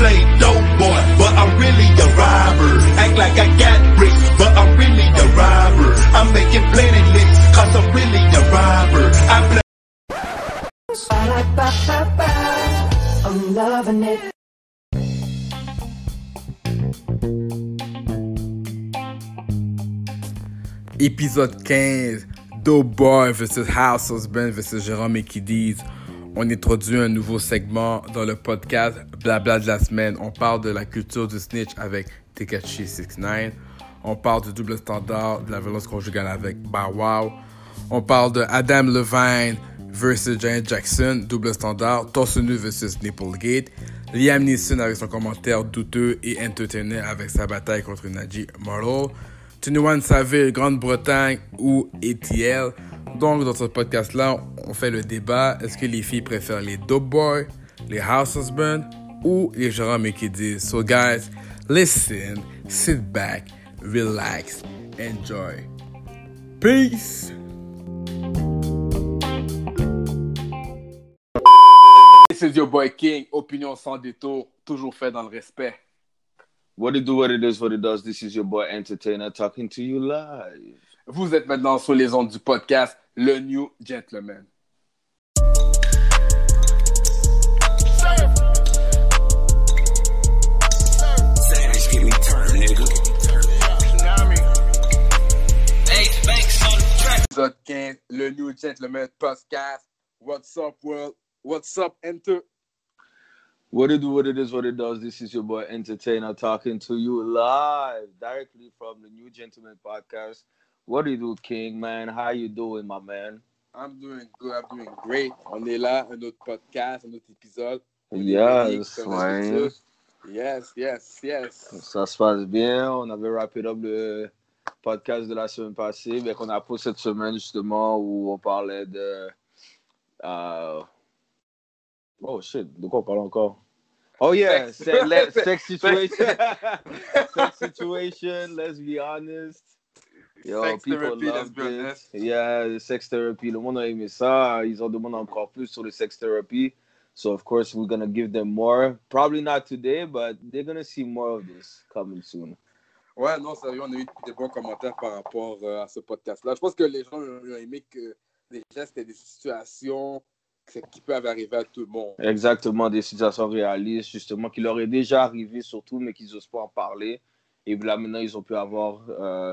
play dope boy, but I'm really a robber. Act like I got bricks, but I'm really a robber. I'm making plenty licks, cause I'm really a robber. I play I'm loving it. Épisode 15, Doughboy vs House Husband vs Jérôme et Kiddies. On introduit un nouveau segment dans le podcast Blabla de la semaine. On parle de la culture du snitch avec Tekashi 69. On parle du double standard de la violence conjugale avec Bow Wow. On parle de Adam Levine versus Janet Jackson, double standard. Torsonu versus Nipplegate. Liam Neeson avec son commentaire douteux et entertaining avec sa bataille contre Najee Marlowe. 21 Saville, Grande-Bretagne ou ETL. Donc, dans ce podcast-là, on fait le débat. Est-ce que les filles préfèrent les dope boys, les house husbands ou les et Kiddies? So, guys, listen, sit back, relax, enjoy. Peace! This is your boy King, opinion sans détour, toujours fait dans le respect. What it do, what it is, what it does. This is your boy Entertainer talking to you live. Vous êtes maintenant sur les ondes du podcast Le New Gentleman. Épisode 15, Le New Gentleman Podcast. What's up, world? What's up, Enter? What it do, what it is, what it does. This is your boy Entertainer talking to you live directly from the New Gentleman Podcast. What do you do, King, man? How you doing, my man? I'm doing good, I'm doing great. On est là, un autre podcast, un autre épisode. Yes, man. Yes, yes, yes. Ça se passe bien. On avait wrappé up le podcast de la semaine passée, mais qu'on a posé cette semaine justement où on parlait de. euh, Oh shit, de quoi on parle encore? Oh yeah, sex situation. sex situation, let's be honest. Yo, Sex people therapy, let's loved be it. honest. Yeah, the sex therapy. Le monde a aimé ça. Ils en demandent encore plus sur le sex therapy. So of course we're gonna give them more. Probably not today, but they're gonna see more of this coming soon. Ouais, non, sérieux, on a eu des bons commentaires par rapport euh, à ce podcast-là. Je pense que les gens ont aimé que déjà c'était des situations qui peuvent arriver à tout le monde. Exactement, des situations réalistes, justement, qui leur est déjà arrivé surtout, mais qu'ils n'osent pas en parler. Et là, maintenant, ils ont pu avoir, euh,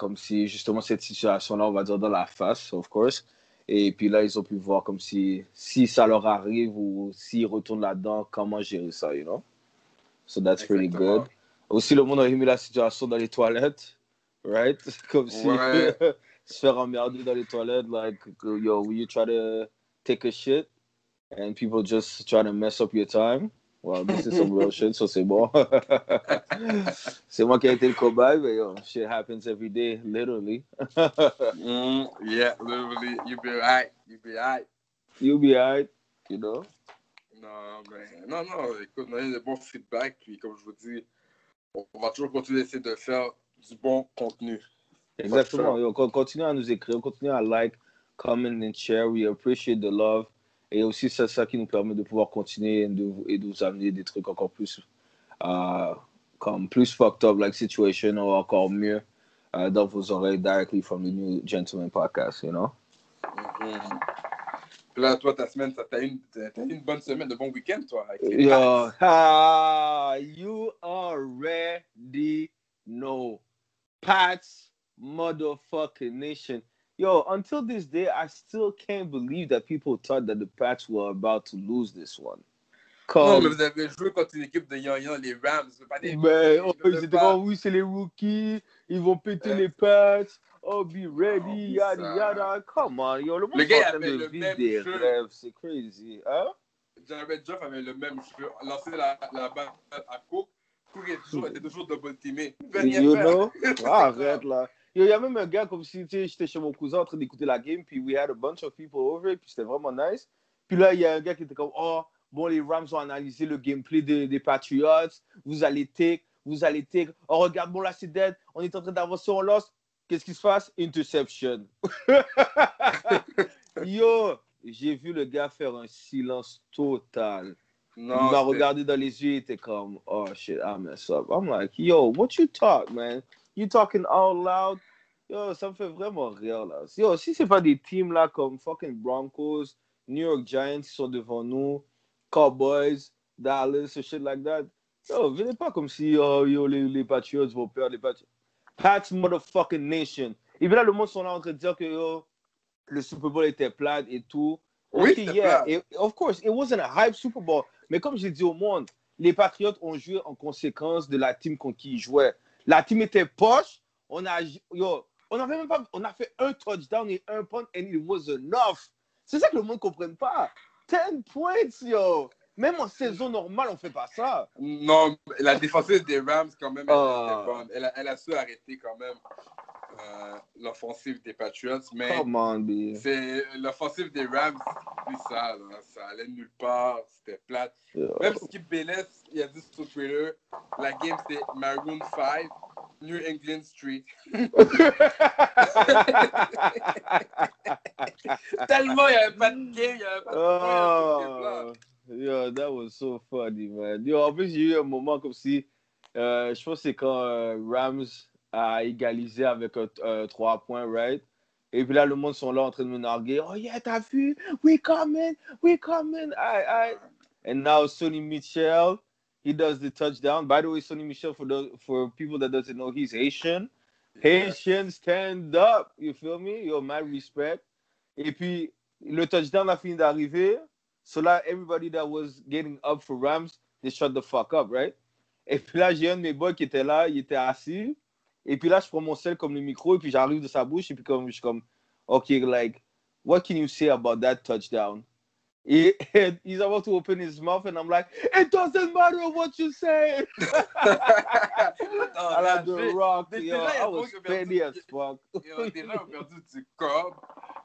comme si, justement, cette situation-là, on va dire, dans la face, of course. Et puis là, ils ont pu voir comme si, si ça leur arrive ou s'ils retournent là-dedans, comment gérer ça, you know? So that's pretty Exactement. good. Aussi, le monde a aimé la situation dans les toilettes, right? Comme si Ouais. se faire emmerder dans les toilettes, like, yo, will you try to take a shit? And people just try to mess up your time? Well, this is some real shit, so c'est bon. c'est moi qui ai été le cobaye, mais yo, shit happens every day, literally. Mm, yeah, literally, you be right, you be right. You'll be alright, you know? Non, mais non, non, écoute, on a eu de bons feedbacks, puis comme je vous dis, on on va toujours continuer d'essayer de faire du bon contenu. Exactement. Yo, con- continuez à nous écrire, continuez à like, comment and share. We appreciate the love. Et aussi, c'est ça qui nous permet de pouvoir continuer et de, vous- et de vous amener des trucs encore plus, euh, comme plus fucked up, like situation, ou encore mieux euh, dans vos oreilles, directly from the New Gentleman Podcast, you know? Mhm. Puis là, toi, ta semaine, t'as une, une bonne semaine, de bon week-end, toi. Yo, ah, you already know. Pats, motherfucking nation. Yo, until this day, I still can't believe that people thought that the Pats were about to lose this one. Non, mais vous avez joué contre une équipe de Yan les Rams, c'est pas des. ben, oh, Ils étaient comme, oui, c'est les rookies, ils vont péter les Pats. Oh, be ready, Oh, yada yada. Come on, yo, le monde Le gars, avait le même des jeu. rêves, c'est crazy. Hein? Jared Jeff avait le même jeu, lancer la, la balle à Cook, Cook était toujours, était toujours double teamé. You know? Ah, arrête là. Il y a même un gars comme si j'étais chez mon cousin en train d'écouter la game, puis we had a bunch of people over, puis c'était vraiment nice. Puis là, il y a un gars qui était comme, oh, bon, les Rams ont analysé le gameplay des, des Patriots, vous allez take, vous allez take. Oh, regarde, bon, là, c'est dead, on est en train d'avancer, on lost. Qu'est-ce qui se passe? Interception. Yo, j'ai vu le gars faire un silence total. il m'a regardé dans les yeux, il était comme, oh shit, I mess up. I'm like, yo, what you talk, man? You talking all loud? Yo, ça me fait vraiment rire, là. Yo, si c'est pas des teams, là, comme fucking Broncos, New York Giants qui sont devant nous, Cowboys, Dallas, shit like that, yo, venez pas comme si, oh, yo, les, les Patriots vont perdre, les Patriots. Pats motherfucking nation. Et puis là, le monde sont là en train de dire que, yo, le Super Bowl était plat et tout. Oui, Ok, c'était yeah, it- of course, it wasn't a hype Super Bowl. Mais comme j'ai dit au monde, les Patriots ont joué en conséquence de la team contre qui ils jouaient. La team était poche. On a, yo, on avait même pas, on a fait un touchdown et un punt and it was enough. C'est ça que le monde ne comprenne pas. 10 points, yo. Même en saison normale, on fait pas ça. Non, la défensive des Rams, quand même, elle était bonne. Elle a, elle a su arrêter quand même l'offensive des Patriots, mais Come on, B. c'est l'offensive des Rams, ça, là, ça allait nulle part, c'était plate. Yo. Même Skip Bayless, il a dit sur Twitter, la game c'est Maroon 5, New England Street. Tellement il n'y avait pas de game, il n'y avait pas de. Oh, yo, that was so funny, man. Yo, en plus, j'ai eu un moment comme si, euh, je pense que c'est quand euh, Rams a égalisé avec un 3 points, right? Et puis là, le monde sont là en train de me narguer. Oh yeah, t'as vu? We coming, we coming. Aye, aye. And now Sonny Michel, he does the touchdown. By the way, Sonny Michel, for those, for people that doesn't know, he's Haitian. Haitian stand up. You feel me? Yo, my respect. Et puis, le touchdown a fini d'arriver. So là, everybody that was getting up for Rams, they shut the fuck up, right? Et puis là, j'ai un de mes boys qui était là, il était assis. Et puis là, je prends mon sel comme le micro, et puis j'arrive de sa bouche, et puis comme, je suis comme, OK, like, what can you say about that touchdown? Et, and he's about to open his mouth, and I'm like, it doesn't matter what you say. I like the rock, yo. I was petty as fuck. Et, Des gens ont perdu du cob,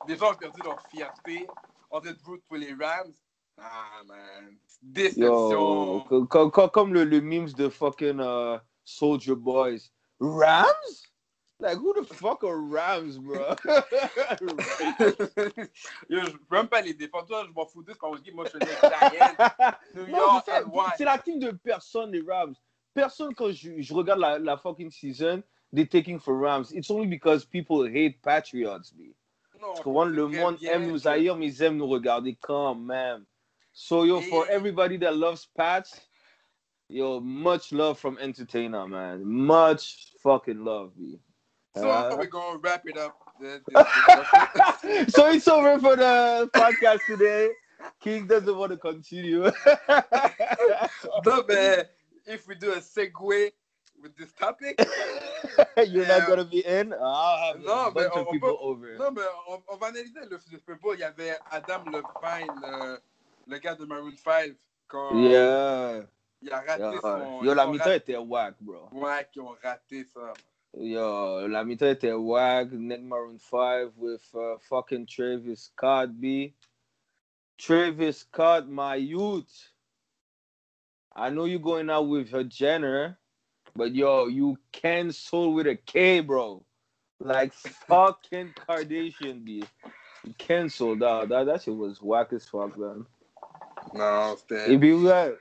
des gens ont perdu leur fierté, train de root pour les Rams. Ah, man. Déception. Yo, co- co- co- comme le, le memes de fucking uh, Soldier Boys. Rams? Like, who the fuck are Rams, bro? Yo, je peux même pas les défendre. Toi, je m'en fous d'eux quand on dit, moi, je suis. New York c'est la team de personne, les Rams. Personne, quand je, je regarde la, la fucking season, they're taking for Rams. It's only because people hate Patriots, me. Non, le monde très aime bien nous haïr, mais ils aiment nous regarder quand même. So, yo, for Et- everybody that loves Pats, yo, much love from Entertainer, man. Much fucking love, me. So, Uh, we're to wrap it up. So it's over for the podcast today. King doesn't want to continue. no, but if we do a segue with this topic, You're not gonna be in. I'll have No, a but bunch of people over. non, mais on, on va analyser le, le. Il y avait Adam Levine, le, le gars de Maroon 5, quand Yeah. Il a raté Yo, son. yo, ils la ont mi-temps était whack, bro. Ouais, qui ont raté ça. Yo, la mi-temps était whack. Nick Maroon 5 with uh, fucking Travis Scott, B. Travis Scott, my youth. I know you're going out with her Jenner, but yo, you cancel with a K, bro. Like fucking Kardashian, B. You canceled out. That, that shit was whack as fuck, man. Non, c'était. Et puis, ouais.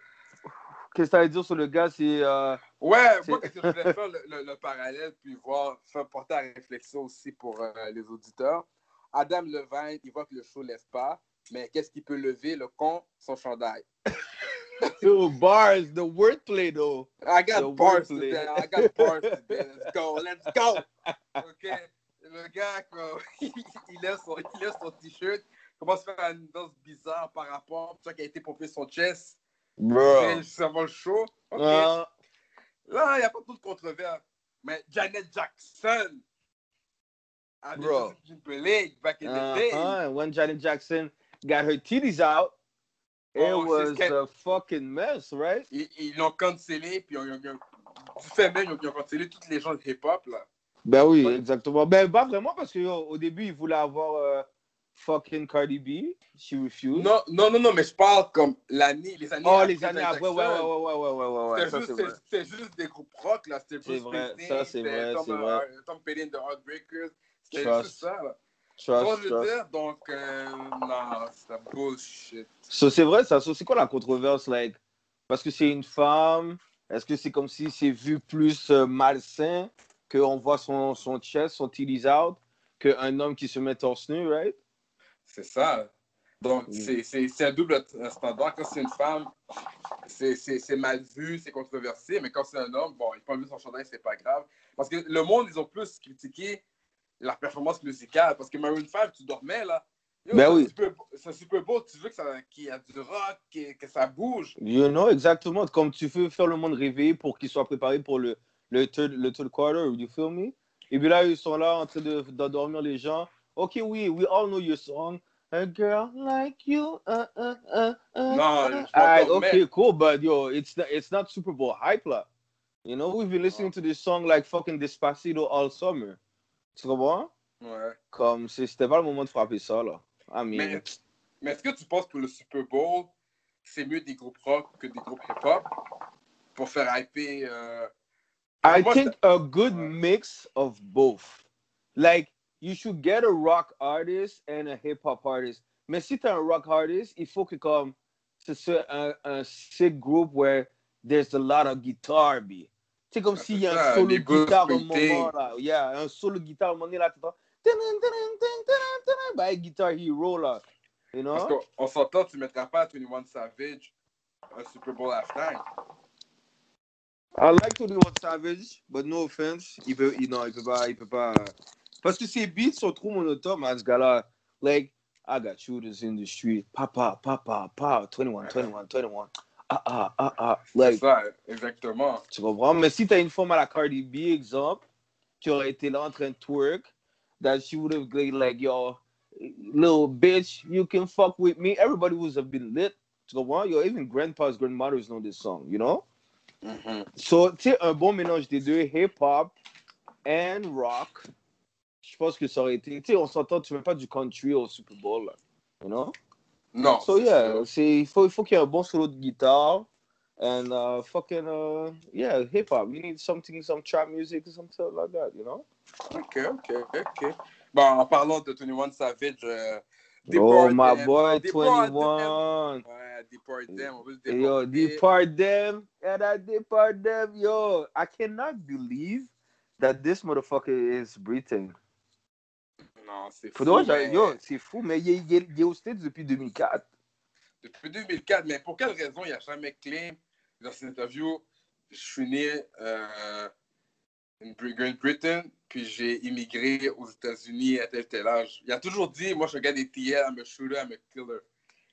Qu'est-ce que tu as à dire sur le gars? C'est. euh, Ouais, moi, que je voulais faire le, le- le parallèle, puis voir, faire porter à réflexion aussi pour euh, les auditeurs. Adam Levine, il voit que le show ne lève pas, mais qu'est-ce qu'il peut lever, le con, son chandail. Two bars, the wordplay though. I got The bars wordplay. today. I got bars today. Let's go. Let's go. OK. Le gars, quoi, il lève son, il lève son t-shirt, commence à faire une danse bizarre par rapport, ça qui a été pompé son chest. Bro. C'est avant le show? OK. Là, il n'y a pas trop de controverse. Mais Janet Jackson avait Bro. League back in the day. uh-huh. When Janet Jackson got her titties out, it Oh, was she's ca- a fucking mess, right? Ils ils l'ont cancellé, puis ils ont, ils ont- du fait même, ils ont, ils cancellé toutes les gens de hip-hop. là. Ben oui, exactement. Ben pas vraiment parce que yo, au début, il voulait avoir euh, fucking Cardi B. She refused. Non, non, non, non, mais je parle comme l'année, les années oh, après les années après, ouais, ouais, ouais, ouais, ouais, ouais, ouais, juste, c'est c'était juste des groupes rock, là. C'était Bruce vrai, Springsteen, ça, c'est vrai, Tom, c'est euh, vrai. Tom Petty the Heartbreakers. C'était juste ça, là. Trust, je veux dire? Donc, euh, non, c'est bullshit. So, c'est vrai, ça. So, c'est quoi la controverse? Like, parce que c'est une femme, est-ce que c'est comme si c'est vu plus euh, malsain qu'on voit son, son chest, son titties out, qu'un homme qui se met torse nu, right? C'est ça. Donc, c'est- un double standard. Quand c'est une femme, c'est- mal vu, c'est controversé, mais quand c'est un homme, bon, il peut enlever son chandail, c'est pas grave. Parce que le monde, ils ont plus critiqué la performance musicale. Parce que Maroon 5, tu dormais, là. Yo, Ben oui. Super- C'est super beau, tu veux qu'il y a du rock, que, que ça bouge. You know, exactement. Comme tu veux faire le monde réveiller pour qu'il soit préparé pour le, le, third, le third quarter, you feel me? Et puis là, ils sont là en train de- d'endormir les gens. Ok, we we all know your song. A girl like you. Uh, uh, uh, uh, uh. Alright, m'endormais. okay, cool, but yo, it's not, it's not Super Bowl hype là. You know, we've been listening to this song like fucking Despacito all summer. Tu comprends? Ouais. Comme c'était pas le moment de frapper ça là. I mean, Mais, mais est-ce que tu penses que le Super Bowl, c'est mieux des groupes rock que des groupes hip-hop pour faire hyper. euh, I moi, think a good mix of both. Like, you should get a rock artist and a hip hop artist. Mais si t'es un rock artist, il faut que comme ce un, un sick group where there's a lot of guitar be. C'est comme s'il c'est y a un solo les de Bruce guitare au moment là. Yeah, un solo guitare au moment là, t'entends. Bah, Guitar Hero là. You Parce know? qu'on on s'entend, tu mettras pas 21 Savage un Super Bowl halftime. I like to do what Savage, but no offense. Il peut, il, non, il peut pas, il peut pas. Parce que ses beats sont trop monotones, à ce gars-là. Like, I got shooters in the street. Papa, papa, papa, 21, 21, 21. Ah, ah, ah, ah. Like, ça, exactement. tu comprends? Mais si t'as une forme à la Cardi B, exemple, qui aurait été là en train de twerk, that she would have been like, yo, little bitch, you can fuck with me. Everybody would have been lit. Tu comprends? Yo, even grandpas, grandmothers know this song, you know? Mhm. So, tu sais, un bon mélange des deux, hip-hop and rock, je pense que ça aurait été. Tu sais, on s'entend, tu mets pas du country au Super Bowl, là. You know? Non. So, yeah, il faut, il faut qu'il y ait un bon solo de guitare. And uh, fucking, uh, yeah, hip-hop. You need something, some trap music, something like that, you know? Ok, ok, ok. Bon, en parlant de 21 Savage, euh, oh, Deport my Them. boy, Deport Them. 21. Ouais, Deport Them. On veut se Hey, Yo, depart them. Yeah, that depart them. Yo, I cannot believe that this motherfucker is breathing. Non, c'est fou. Mais- yo, c'est fou, mais il est, il est- il est aux States depuis 2004. Depuis 2004, mais pour quelle raison il n'a jamais claim dans cette interview Je suis né euh, en Great Britain, puis j'ai immigré aux États-Unis à tel tel âge. Il a toujours dit Moi, je gars des TL, I'm a shooter, I'm a killer.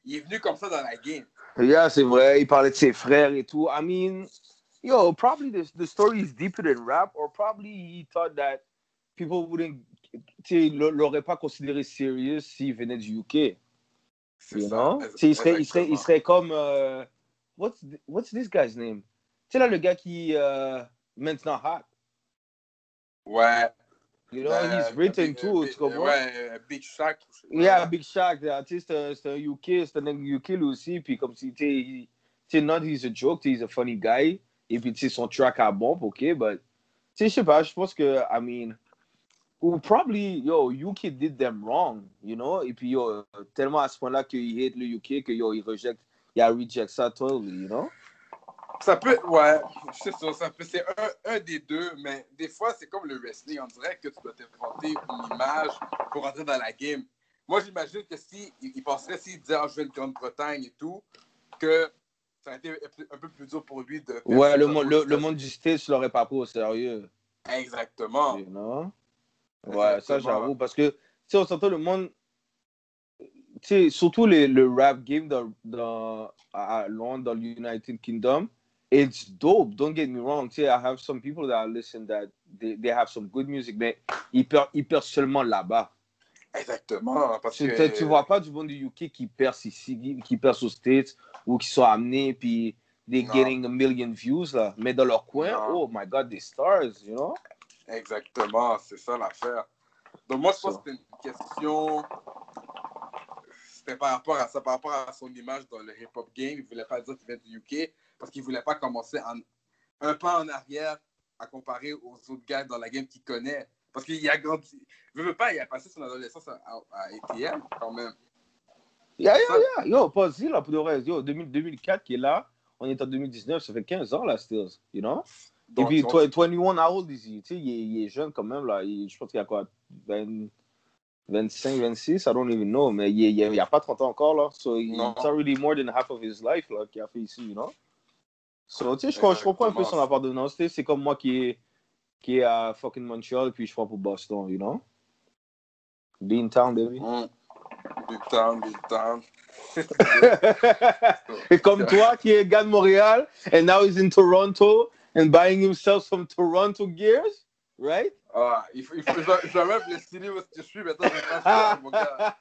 Il est venu comme ça dans la game. Yeah, c'est vrai, il parlait de ses frères et tout. I mean, yo, probably the, the story is deeper than rap, or probably he thought that people wouldn't, tu sais, l'auraient pas considéré serious s'il venait du UK. C'est You ça. know? Il serait, il serait, il exactement. serait comme, euh, what's, th- what's this guy's name? Tu sais, là, le gars qui, euh, maintenant hot. Ouais. You know, Euh, he's written Big- too, Big- tu comprends? Ouais, euh, Big Shaq. Yeah, Big Shaq, là, tu sais, c'est un, UK, c'est un UK lui aussi, puis comme si, tu sais, il- not he's a joke, he's a funny guy, et puis, tu sais, son track à bon, ok, but, tu sais, je sais pas, je pense que, I mean, ou probably, yo, UK did them wrong, you know, et puis, yo, tellement à ce point-là qu'il hate le UK, que, yo, il rejette, il a reject ça totally, you know? Ça peut, ouais, c'est ça, ça peut, c'est un, un des deux, mais des fois, c'est comme le wrestling. On dirait que tu dois t'inventer une image pour entrer dans la game. Moi, j'imagine que si il, penserait, s'il disait, ah, je viens de Grande-Bretagne et tout, que ça a été un peu plus dur pour lui de. Ouais, le, monde- le, le monde du States l'aurait pas pris au sérieux. Exactement. You know? Ouais, ça j'avoue. Parce que, tu sais, on s'entend le monde. Tu sais, surtout les, le rap game dans, dans, à Londres, dans l'United Kingdom, it's dope. Don't get me wrong. Tu sais, I have some people that listen that they, they have some good music, mais ils perdent, ils perdent seulement là-bas. Exactement. Parce Tu, que, tu- vois pas du monde du UK qui perce ici, qui, perce aux States, ou qui sont amenés, puis they Non. getting a million views, là. Mais dans leur coin, Non. oh my God, des stars, you know? Exactement, c'est ça l'affaire. Donc moi, je pense que c'était une question... C'était par rapport à ça, par rapport à son image dans le hip-hop game. Il voulait pas dire qu'il vient du UK parce qu'il voulait pas commencer en- un pas en arrière à comparer aux autres gars dans la game qu'il connaît. Parce qu'il a grandi. Je veux pas, il a passé son adolescence à, à, ATL quand même. Yeah, yeah, yeah. Yo, pas dit là pour le reste. Yo, 2000 2004 qui est là, on est en 2019, ça fait 15 ans là, Stills, you know? Et puis, toi- 21, how old is he? Tu sais, il, est- il est jeune quand même, là. Il- je pense qu'il a quoi? 20 25, 26? I don't even know. Mais il, est- il a pas 30 ans encore, là. So, Non. it's already more than half of his life, là, qu'il a fait ici, you know? So, tu sais, je, je comprends un peu son appartenance. C'est comme moi qui est, qui est à fucking Montreal, puis je prends pour Boston, you know? Beantown, baby. hum, Big time, big time. Et comme toi qui est gars de Montréal, and now he's in Toronto and buying himself some Toronto gears, right? Ah, il faut, il faut, je, dois- je dois même le styler où est-ce que je suis maintenant. Je pense que, mon gars.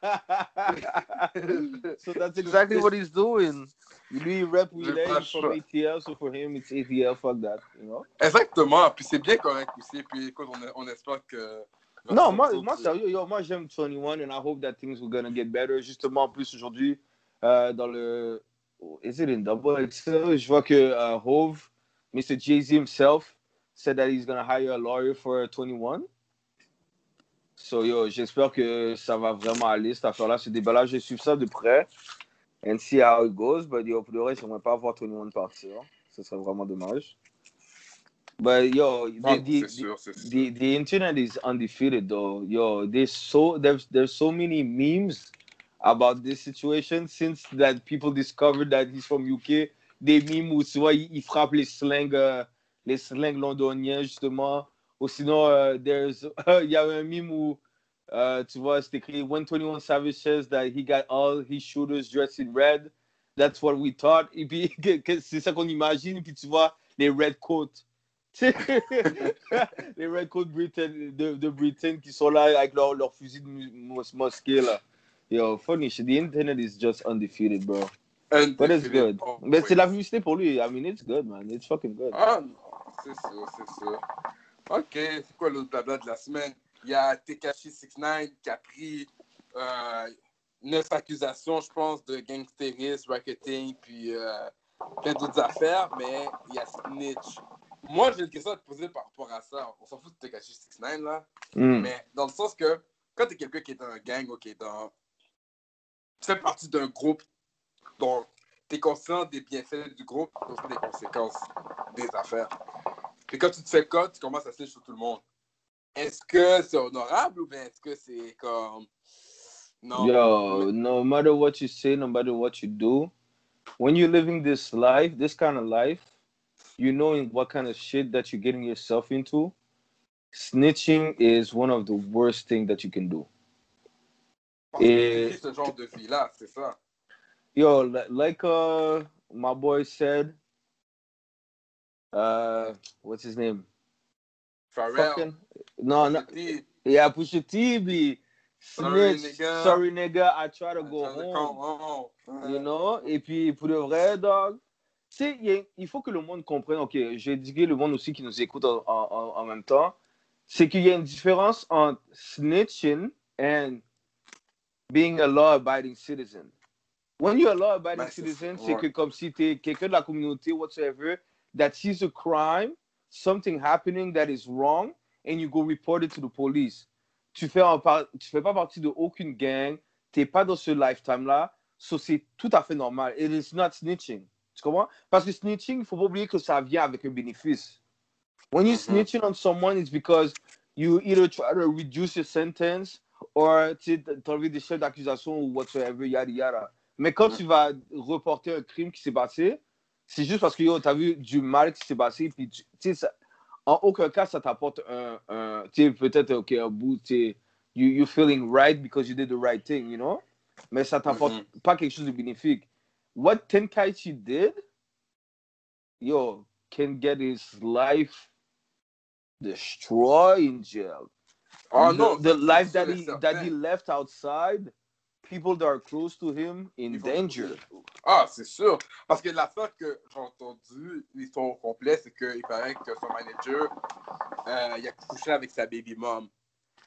so that's exactly what he's doing. Lui, il rep où J'ai il est, pas le he's from choix. ATL, so for him, it's ATL, fuck that, you know? Exactement, puis c'est bien correct aussi. Puis écoute, on, on espère que. Non, moi, moi sérieux, yo, moi j'aime 21 and I hope that things will gonna get better. Justement, en plus aujourd'hui, euh, dans le. Is it in Double XL? Je vois que euh, Hove, Mr. Jay-Z himself, said that he's gonna hire a lawyer for 21. So, yo, j'espère que ça va vraiment aller cette affaire-là, ce débat-là. Je suis ça de près and see how it goes. But yo, pour le reste, j'aimerais pas voir 21 partir. Ce serait vraiment dommage. But yo, Ah, the, the, sûr. the the internet is undefeated though. Yo, there's so there's there's so many memes about this situation since that people discovered that he's from UK. Des memes où tu vois, il, il frappe les slangs euh, les slangs londoniens justement. Ou sinon, euh, il y a un meme où euh, tu vois, c'est écrit When 21 Savage says that he got all his shooters dressed in red. That's what we thought. Et puis c'est ça qu'on imagine. Et puis tu vois les red coats. Les Red Coat Britain, de, de Britain qui sont là avec leur, leur fusil de mosquée là. Yo, funny shit. The internet is just undefeated, bro. And But it's good. oh, Mais c'est la publicité pour lui. I mean, it's good, man. It's fucking good. Ah non, c'est sûr, c'est sûr. Ok, c'est quoi l'autre blabla de la semaine? Il y a Tekashi 69 qui a pris euh, neuf accusations, je pense, de gangstérisme, racketing, puis euh, plein d'autres affaires, mais il y a snitch. Moi, j'ai une question à te poser par rapport à ça. On s'en fout de Tekashi 69, là. Mm. Mais dans le sens que quand tu es quelqu'un qui est dans un gang ou qui est dans. Tu fais partie d'un groupe, donc tu es conscient des bienfaits du groupe, aussi des conséquences des affaires. Puis quand tu te fais code, tu commences à se sur tout le monde. Est-ce que c'est honorable ou bien est-ce que c'est comme. Non? Yo, no matter what you say, no matter what you do, when you're living this life, this kind of life, you know what kind of shit that you're getting yourself into. Snitching is one of the worst things that you can do. Parce Et- ce genre de vie-là, c'est ça. Yo, li- like uh my boy said, uh what's his name? Pharrell. Fucking no, no yeah, Pusha T be Sorry, snitch. nigga. Sorry nigga, I try to go home. home. You know? Et puis pour le vrai, dog, tu sais, il faut que le monde comprenne, ok, j'ai dit le monde aussi qui nous écoute en- en même temps, c'est qu'il y a une différence entre snitching and being a law-abiding citizen. When you're a law-abiding citizen, c'est que comme si tu es quelqu'un de la communauté, whatsoever, that sees a crime, something happening that is wrong, and you go report it to the police. Tu fais, en par- tu fais pas partie de aucune gang, t'es pas dans ce lifetime-là, so c'est tout à fait normal. It is not snitching. Tu comprends? Parce que snitching, faut pas oublier que ça vient avec un bénéfice. When you're Mhm. snitching on someone, it's because you either try to reduce your sentence or t'enlever des chefs d'accusation ou whatsoever, yada yada. Mais quand tu vas reporter un crime qui s'est passé, c'est juste parce que yo, t'as vu du mal qui s'est passé, puis tu tu sais, ça- en aucun cas, ça t'apporte un, un tu sais, peut-être, ok, un bout, tu sais, you, you feeling right because you did the right thing, you know? Mais ça t'apporte Mhm. pas quelque chose de bénéfique. What Tenkaichi did, yo, can get his life destroyed in jail. Ah the, non, the life that he certain. that he left outside, people that are close to him in Ils vont- danger. Ah, c'est sûr. Parce que l'affaire que j'ai entendu, l'histoire au complet, c'est qu'il paraît que son manager, euh, il a couché avec sa baby mom.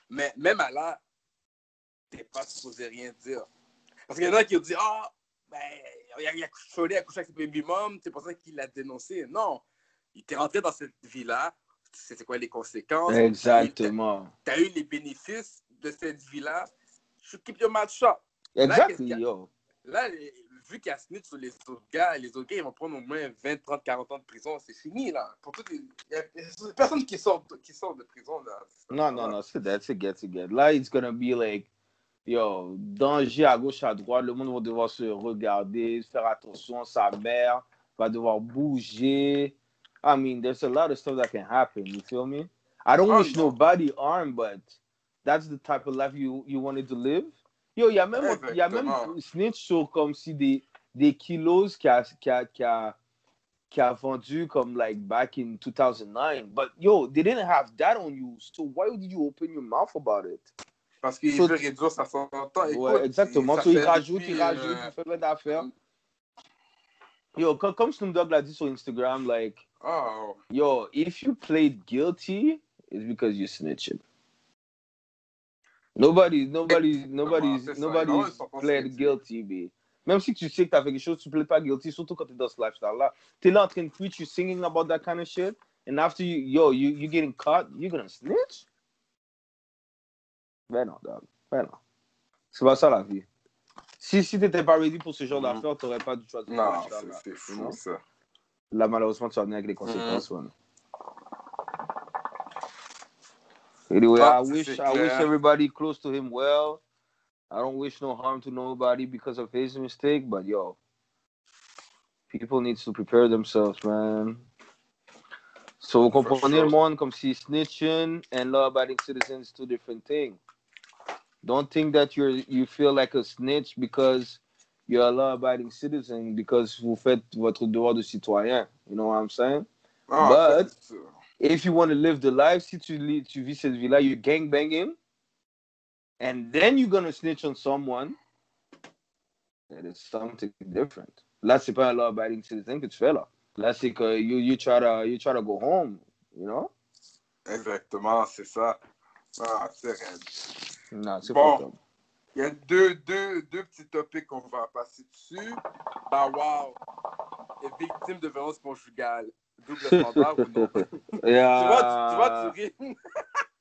Mais même à là, t'es pas supposé rien dire. Parce qu'il y en a qui ont dit, ah, ben, il a, il a couché, avec sa baby mom, c'est pour ça qu'il l'a dénoncé. Non. Il était rentré dans cette vie-là. c'est quoi les conséquences? Exactement. Tu as eu les bénéfices de cette vie-là. Je keep your mouth shut. Là, Exactly, a? yo. Là, vu qu'il y a snitch sur les autres gars, les autres gars, ils vont prendre au moins 20, 30, 40 ans de prison. C'est fini, là. Pour toutes les... Il y a personne qui sort, qui sort de prison, là. Non, non, non, c'est that, c'est get, c'est get. Là, it's gonna be like, yo, danger à gauche, à droite, le monde va devoir se regarder, faire attention, sa mère va devoir bouger. I mean, there's a lot of stuff that can happen, you feel me? I don't Oh, wish no. nobody harm, but that's the type of life you, you wanted to live? Yo, il y a même, il y a même snitch sur comme si des, des kilos qui a, qui a, qui a, qui a vendu comme like back in 2009. But yo, they didn't have that on you. So why did you open your mouth about it? Parce qu'il So- veut réduire sa santé. Ouais, exactement. ça So, il rajoute, il rajoute, euh, il fait plein d'affaires. Yo, comme, comme Snoop Dogg l'a dit sur Instagram, like, Oh, yo, if you played guilty, it's because you snitching. Nobody, nobody, nobody's, nobody's snitching. guilty, B. Même si tu sais que t'as fait quelque chose, tu plais pas guilty, surtout quand t'es dans ce lifestyle-là. T'es là en train de preach, you singing about that kind of shit, and after you, yo, you, you getting caught, you gonna snitch? Ben non, dog. Ben non. C'est pas ça la vie. Si, si t'étais pas ready pour ce genre Mhm. d'affaires, t'aurais pas dû choisir non, c'est fou, ça. Là, malheureusement, tu vas venir avec les conséquences, man. Anyway, I wish I wish everybody close to him well. I don't wish no harm to nobody because of his mistake, but yo, people need to prepare themselves, man. So, vous comprenez sure. le monde comme si snitching and law-abiding citizens two different things. Don't think that you're you feel like a snitch because you're a law-abiding citizen because vous faites votre devoir de citoyen. You know what I'm saying? Ah, But- ça, c'est ça. If you want to live the life, si tu, li- tu vis cette vie-là, you're gangbanging, and then you're gonna snitch on someone, that is something different. Là, c'est pas un law-abiding citizen que tu fais là. Là, c'est que you, you, try to, you try to go home, you know? Exactement, c'est ça. Ah, c'est raide. Non, c'est Bon. pas. Il y a deux, deux, deux petits topics qu'on va passer dessus. Bah, wow. Est victime de violence conjugale. Double standard ou non? Tu vois, tu, tu vois, tu ris.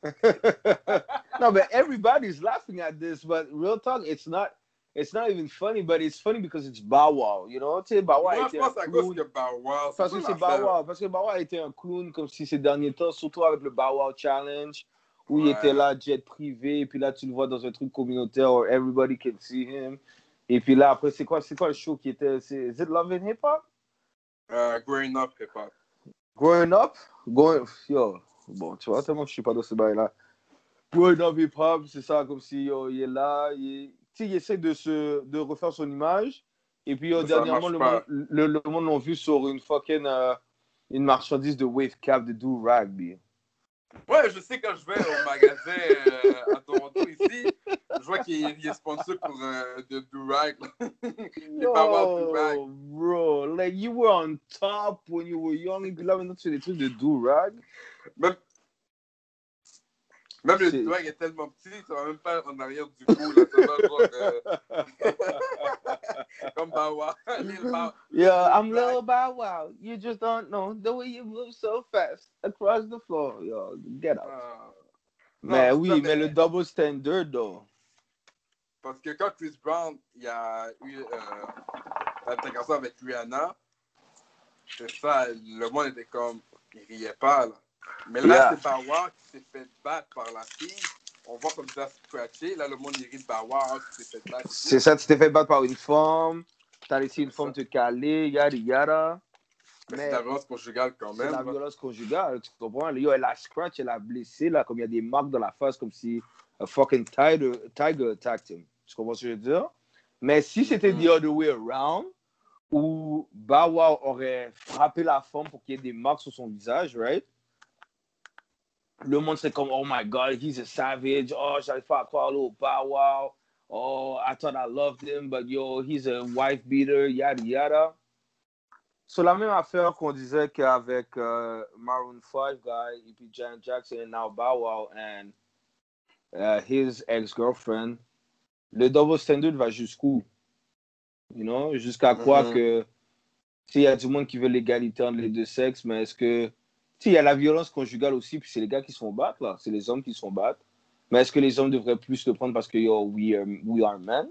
no, but everybody's laughing at this. But real talk, it's not. It's not even funny, but it's funny because it's Bow Wow, you know? Tu sais, Bow Wow Moi, je était pense un à cause clown. que wow. Parce que c'est. Bow Wow. Parce que Bow Wow était un clown comme si ces derniers temps, surtout avec le Bow Wow Challenge, où il était là, jet privé, et puis là, tu le vois dans un truc communautaire où everybody can see him. Et puis là, après, c'est quoi, quoi le show qui était c'est, Is it Love and Hip Hop? Euh, growing up, hip hop. Growing Up? Going, yo, bon, tu vois, tellement que je suis pas dans ce bail-là. Growing Up Hip Hop, c'est ça, comme si yo, il est là, il, il essaie de, se, de refaire son image. Et puis, yo, dernièrement, le monde, le, le monde l'a vu sur une fucking euh, une marchandise de wave cap de do rugby. Ouais, je sais quand je vais au magasin euh, à Toronto ici, je vois qu'il est- sponsor pour euh, de Durag. Les Wow Durag. Bro, like you were on top when you were young. Là, maintenant, tu fais des trucs de do rag. Même, même le Durag est tellement petit, ça va même pas en arrière du cou. Là, ça va genre, euh, comme Bow Wow. Bow- Yeah, I'm Durag. little Bow Wow. You just don't know the way you move so fast across the floor. Yo, get out. Ah. mais Non, oui, ça, mais le double standard, though. Parce que quand Chris Brown il a eu euh, l'altercation avec Rihanna, c'est ça, le monde était comme, il riait pas. Là. Mais là, Yeah. c'est Bawa qui s'est fait battre par la fille. On voit comme ça scratché. Là, le monde il rit de Bawa qui s'est fait battre. C'est ça, tu t'es fait battre par une femme. T'as laissé une femme te caler, yada yada. Mais c'est la violence conjugale quand c'est même. la là. violence conjugale, tu comprends? Yo, elle a scratch, elle a blessé, là, comme il y a des marques dans la face, comme si a fucking tiger, tiger attacked him. Tu comprends ce que je veux dire? Mais si c'était the other way around, où Bow Wow aurait frappé la femme pour qu'il y ait des marques sur son visage, right? Le monde serait comme, oh my god, he's a savage. Oh, j'arrive pas à croire Bow Wow. Oh, I thought I loved him, but yo, he's a wife beater, yada yada. C'est la même affaire qu'on disait qu'avec euh, Maroon 5 guy, et puis Janet Jackson, and now Bow Wow, and uh, his ex-girlfriend. Le double standard va jusqu'où? You know? Jusqu'à quoi Mhm. que, s'il y a du monde qui veut l'égalité entre les deux sexes, mais est-ce que, il y a la violence conjugale aussi, puis c'est les gars qui se font battre, là. C'est les hommes qui se font battre. Mais est-ce que les hommes devraient plus le prendre parce que, yo, we are, we are men?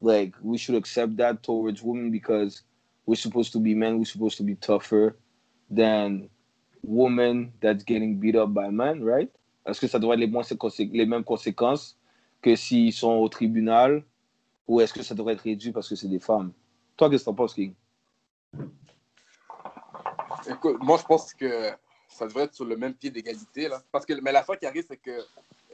Like, we should accept that towards women because we're supposed to be men, we're supposed to be tougher than women that's getting beat up by men, right? Est-ce que ça devrait être les, moins, les mêmes conséquences que s'ils sont au tribunal ou est-ce que ça devrait être réduit parce que c'est des femmes? Toi, qu'est-ce que t'en penses, King? Écoute, moi, je pense que ça devrait être sur le même pied d'égalité. Là. Parce que, mais la fois qui arrive, c'est que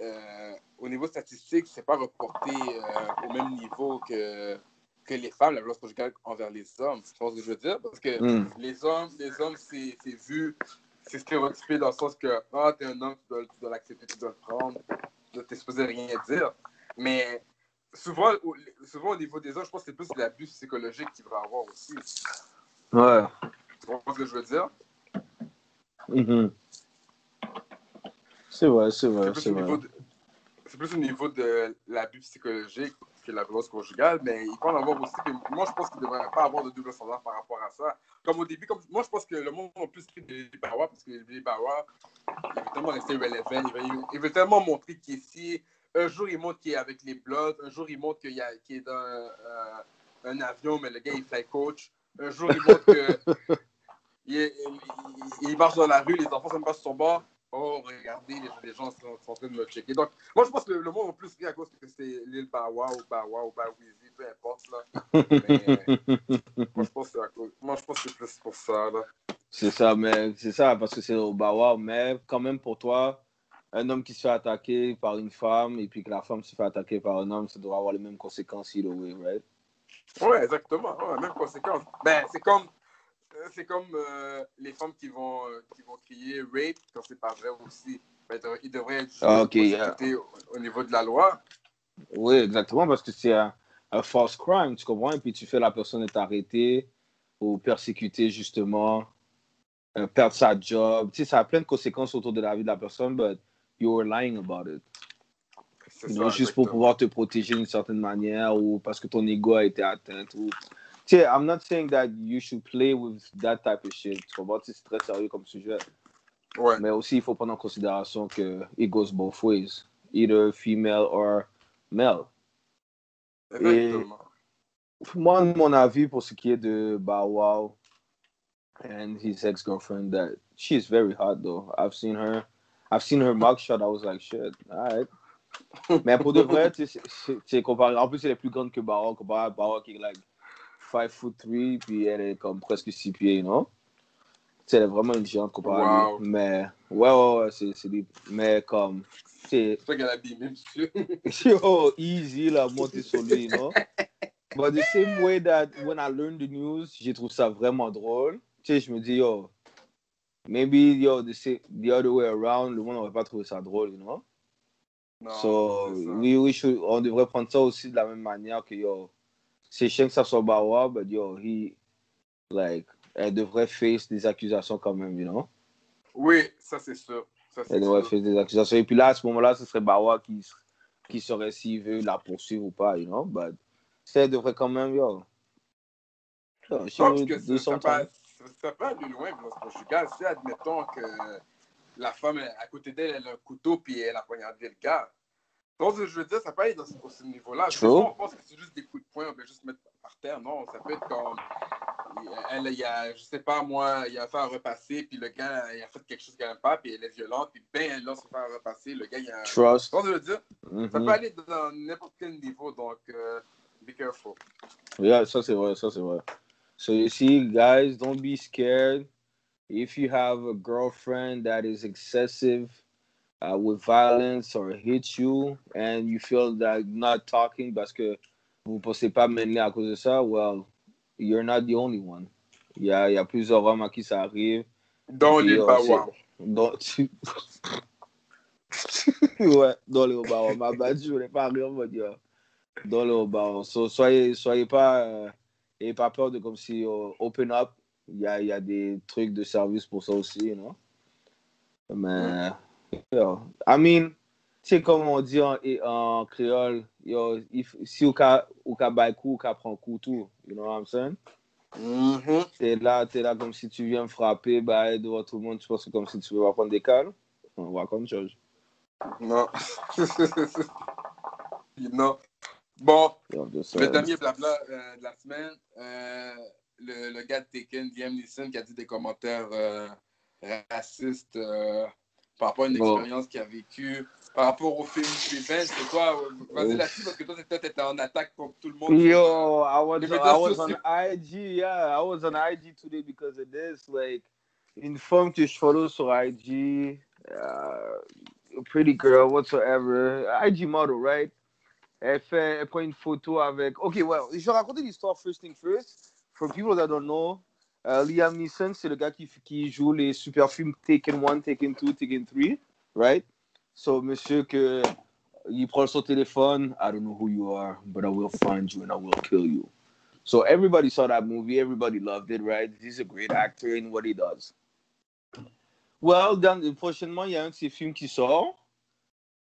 euh, au niveau statistique, c'est pas reporté euh, au même niveau que, que les femmes, la violence conjugale envers les hommes. Vois ce que je veux dire? Parce que Mm. les hommes, les hommes c'est c'est vu, c'est stéréotypé dans le sens que ah, t'es un homme, tu dois, tu dois l'accepter, tu dois le prendre, t'es supposé rien dire. Mais souvent au, souvent, au niveau des hommes, je pense que c'est plus l'abus psychologique qu'il va y avoir aussi. Ouais. Tu comprends ce que je veux dire? Mhm. C'est vrai, c'est vrai, C'est plus, c'est au niveau vrai. de- c'est plus au niveau de l'abus psychologique la violence conjugale, mais il peut en avoir aussi. moi, je pense qu'il ne devrait pas avoir de double standard par rapport à ça. Comme au début, comme, moi, je pense que le monde a plus pris des Bawa parce que les Bawa, il veut tellement rester relevant, il veut, il veut tellement montrer qu'il est ici. Un jour, il montre qu'il est avec les Bloods. Un jour, il montre qu'il qu'il est dans euh, un avion, mais le gars, il fly coach. Un jour, il montre que. il, est- il- il marche dans la rue, les enfants sont pas sur son bord. Oh, regardez, les, gens sont, sont en train de me checker. Donc, moi, je pense que le, le monde va plus rire à cause que c'est l'île Bawa ou Bawa ou Bawizi, peu importe. Là. Mais, moi, je pense que c'est à cause- moi, je pense que c'est plus pour ça. Là. C'est ça, mais c'est ça, parce que c'est au Bawa, mais quand même pour toi, un homme qui se fait attaquer par une femme et puis que la femme se fait attaquer par un homme, ça doit avoir les mêmes conséquences way, right? Ouais, exactement. Ouais, même conséquence. Ben, c'est comme, c'est comme euh, les femmes qui vont, euh, qui vont crier rape quand c'est pas vrai aussi. Ils devraient être Ah, au, au niveau de la loi. Oui, exactement, parce que c'est un, un false crime, tu comprends? Et puis tu fais la personne être arrêtée ou persécutée, justement, euh, perdre sa job. Tu sais, ça a plein de conséquences autour de la vie de la personne, but you were lying about it. Ça, juste pour pouvoir te protéger d'une certaine manière ou parce que ton ego a été atteint. Ou... Sais, I'm not saying that you should play with that type of shit. Tu comprends? C'est très sérieux comme sujet. Ouais. Mais aussi, il faut prendre en considération que it goes both ways. Either female or male. Exactement. Moi, mon avis pour ce qui est de Bow Wow and his ex-girlfriend, that she is very hot though. I've seen her, I've seen her mugshot. I was like, shit, alright. Mais pour de vrai, tu sais, comparé. En plus, elle est plus grande que Bow Wow, comparé à Bow Wow qui est like 5 foot 3, puis elle est comme presque 6 pieds, non? Tu sais, elle est vraiment une géante comparée à Wow. lui. Mais, ouais, ouais, ouais, c'est c'est des. Mais comme, c'est. C'est toi qui as abîmé, monsieur. Yo, easy là, monter sur lui, non? But the same way that when I learned the news, j'ai trouvé ça vraiment drôle. Tu sais, je me dis, yo, maybe, yo, the, sa- the other way around, le monde n'aurait pas trouvé ça drôle, you know? Non, so, c'est we should, on devrait prendre ça aussi de la même manière que, yo, c'est chiant que ça soit Bawa, but yo, he, like, elle devrait face des accusations quand même, you know? Oui, ça c'est sûr. Ça, Elle devrait sûr. faire des accusations. Et puis là, à ce moment-là, ce serait Bawa qui, qui saurait s'il veut la poursuivre ou pas, you know? But ça elle devrait quand même, yo. yo Non, parce que ça, ça, time. ça, peut aller loin, violence conjugale. Si, admettons que la femme, à côté d'elle, elle a un couteau puis elle a poignardé le gars. Donc, je veux dire, ça peut aller dans ce, ce niveau-là. On pense que c'est juste des coups de poing, on peut juste mettre par terre. Non, ça peut être comme. Elle, il y a, je sais pas moi, il a fait un repasser, puis le gars, il a fait quelque chose qu'elle n'aime pas, puis elle est violente, puis ben, elle lance faire un repasser, le gars, il a. Trust. Je veux dire, ça Mhm. peut aller dans n'importe quel niveau, donc, euh, be careful. Yeah, ça c'est vrai, ça c'est vrai. So you see, guys, don't be scared. If you have a girlfriend that is excessive uh, with violence or hits you and you feel that not talking parce que vous ne pensez pas mener à cause de ça, well, you're not the only one. Il y a, il y a plusieurs hommes à qui ça arrive. Dans les euh, Bawa. dans- ouais, dans les Obawa. Ma bad, je voulais pas rire, dire. Dans les. So, soyez, soyez pas, euh, ayez pas peur de comme si euh, open up. Il y a, y a des trucs de service pour ça aussi, non? Mais, yo, I mean, sais, comme on dit en, en créole, yo, if, si ou ka, ou ka bay coup, ou ka prend coup tout, you know what I'm saying? Mhm. T'es là, t'es là comme si tu viens frapper, bah, devant tout le monde, tu penses que comme si tu veux prendre des calmes. On va comme chose. Non. non. Bon, le dernier blabla euh, de la semaine, euh, le, le gars de Taken, Liam Neeson, qui a dit des commentaires euh, racistes par rapport à une Bon. expérience qu'il a vécue, par rapport au film Revenge. C'est toi, euh, vas-y Ouf. là-dessus, parce que toi, t'étais en attaque contre tout le monde. Yo, I was, I was on IG, yeah, I was on IG today because of this. Like, une femme que je follow sur IG, uh, a pretty girl, whatsoever, IG model, right? Elle fait, elle prend une photo avec. Ok, well, je vais raconter l'histoire first thing first. For people that don't know, uh, Liam Neeson, c'est le gars qui, qui joue les super films Taken 1, Taken 2, Taken 3, right? So, monsieur que il prend son téléphone. I don't know who you are, but I will find you and I will kill you. So everybody saw that movie. Everybody loved it, right? He's a great actor in what he does. Well, dans, prochainement, il y a un de ses films qui sort.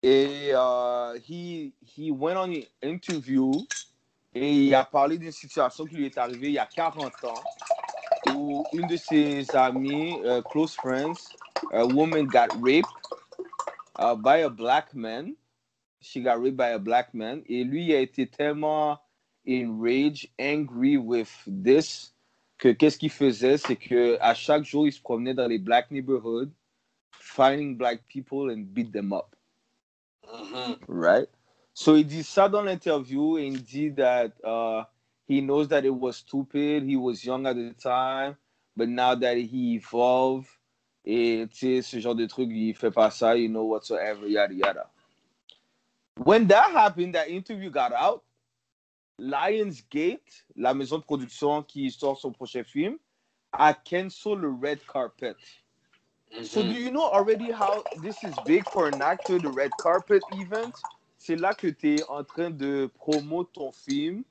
Et euh, he, he went on an interview et il a parlé d'une situation qui lui est arrivée il y a 40 ans une de ses amies, uh, close friends, a woman got raped uh, by a black man she got raped by a black man. Et lui, a été tellement enraged, angry with this, que qu'est-ce qu'il faisait, c'est que à chaque jour, il se promenait dans les black neighborhoods, finding black people and beat them up. Mhm. Right? So il dit ça dans l'interview et il dit that uh, he knows that it was stupid, he was young at the time, but now that he evolved, et tu sais, ce genre de truc, il fait pas ça, you know, whatsoever, yada yada. When that happened, that interview got out, Lionsgate, la maison de production qui sort son prochain film, a cancelled le red carpet. So mm-hmm. do you know already how this is big for an actor, the red carpet event? C'est là que tu es en train de promouvoir ton film,